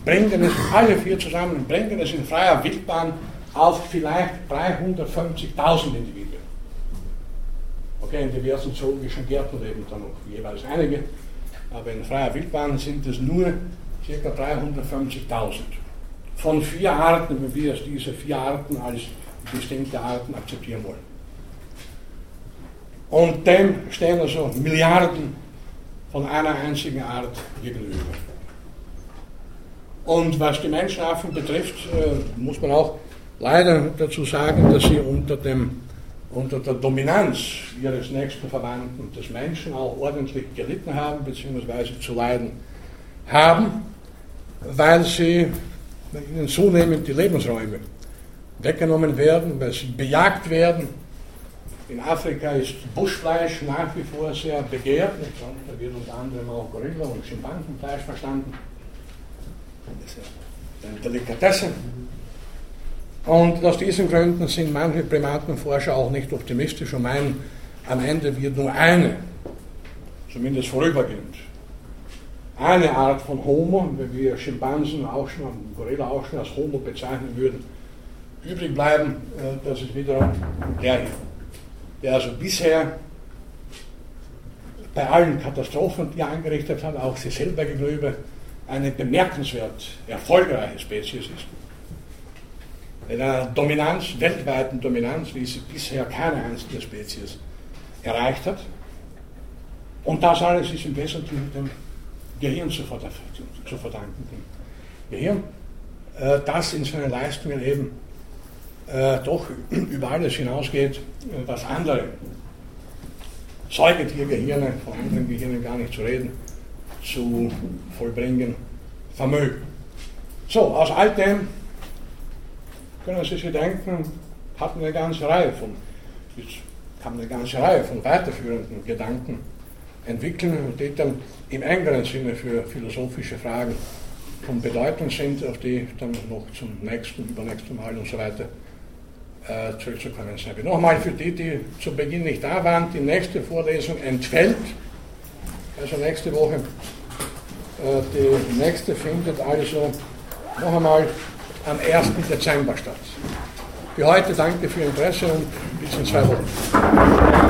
bringen es alle vier zusammen bringen es in freier Wildbahn auf vielleicht 350.000 Individuen. Okay, in diversen zoologischen Gärten leben da noch jeweils einige, aber in freier Wildbahn sind es nur ca. 350.000. Von vier Arten, wenn wir diese vier Arten als bestimmte Arten akzeptieren wollen. Und dem stehen also Milliarden von einer einzigen Art gegenüber. Und was die Menschenaffen betrifft, äh, muss man auch leider dazu sagen, dass sie unter, dem, unter der Dominanz ihres nächsten Verwandten, des Menschen, auch ordentlich gelitten haben, beziehungsweise zu leiden haben, weil sie ihnen zunehmend die Lebensräume weggenommen werden, weil sie bejagt werden. In Afrika ist Buschfleisch nach wie vor sehr begehrt. Da wird unter anderem auch Gorilla- und Schimpansenfleisch verstanden. Das ist eine Delikatesse. Und aus diesen Gründen sind manche Primatenforscher auch nicht optimistisch und meinen, am Ende wird nur eine, zumindest vorübergehend, eine Art von Homo, wenn wir Schimpansen auch schon, Gorilla auch schon als Homo bezeichnen würden, übrig bleiben, äh, das ist wiederum der hier, der also bisher bei allen Katastrophen, die er angerichtet hat, auch sich selber gegenüber, eine bemerkenswert erfolgreiche Spezies ist. Mit einer Dominanz, weltweiten Dominanz, wie sie bisher keine einzige Spezies erreicht hat. Und das alles ist im Wesentlichen dem Gehirn zu verdanken. Gehirn, äh, das in seinen Leistungen eben äh, doch über alles hinausgeht, was andere Säugetiergehirne, von anderen Gehirnen gar nicht zu reden, zu vollbringen vermögen. So, aus all dem können Sie sich denken, hat eine ganze Reihe von, kann eine ganze Reihe von weiterführenden Gedanken entwickeln, die dann im engeren Sinne für philosophische Fragen von Bedeutung sind, auf die dann noch zum nächsten, übernächsten Mal und so weiter äh, zurückzukommen sein. Nochmal für die, die zu Beginn nicht da waren, die nächste Vorlesung entfällt, also nächste Woche. Äh, die nächste findet also noch einmal am 1. Dezember statt. Für heute danke für Ihr Interesse und bis in zwei Wochen.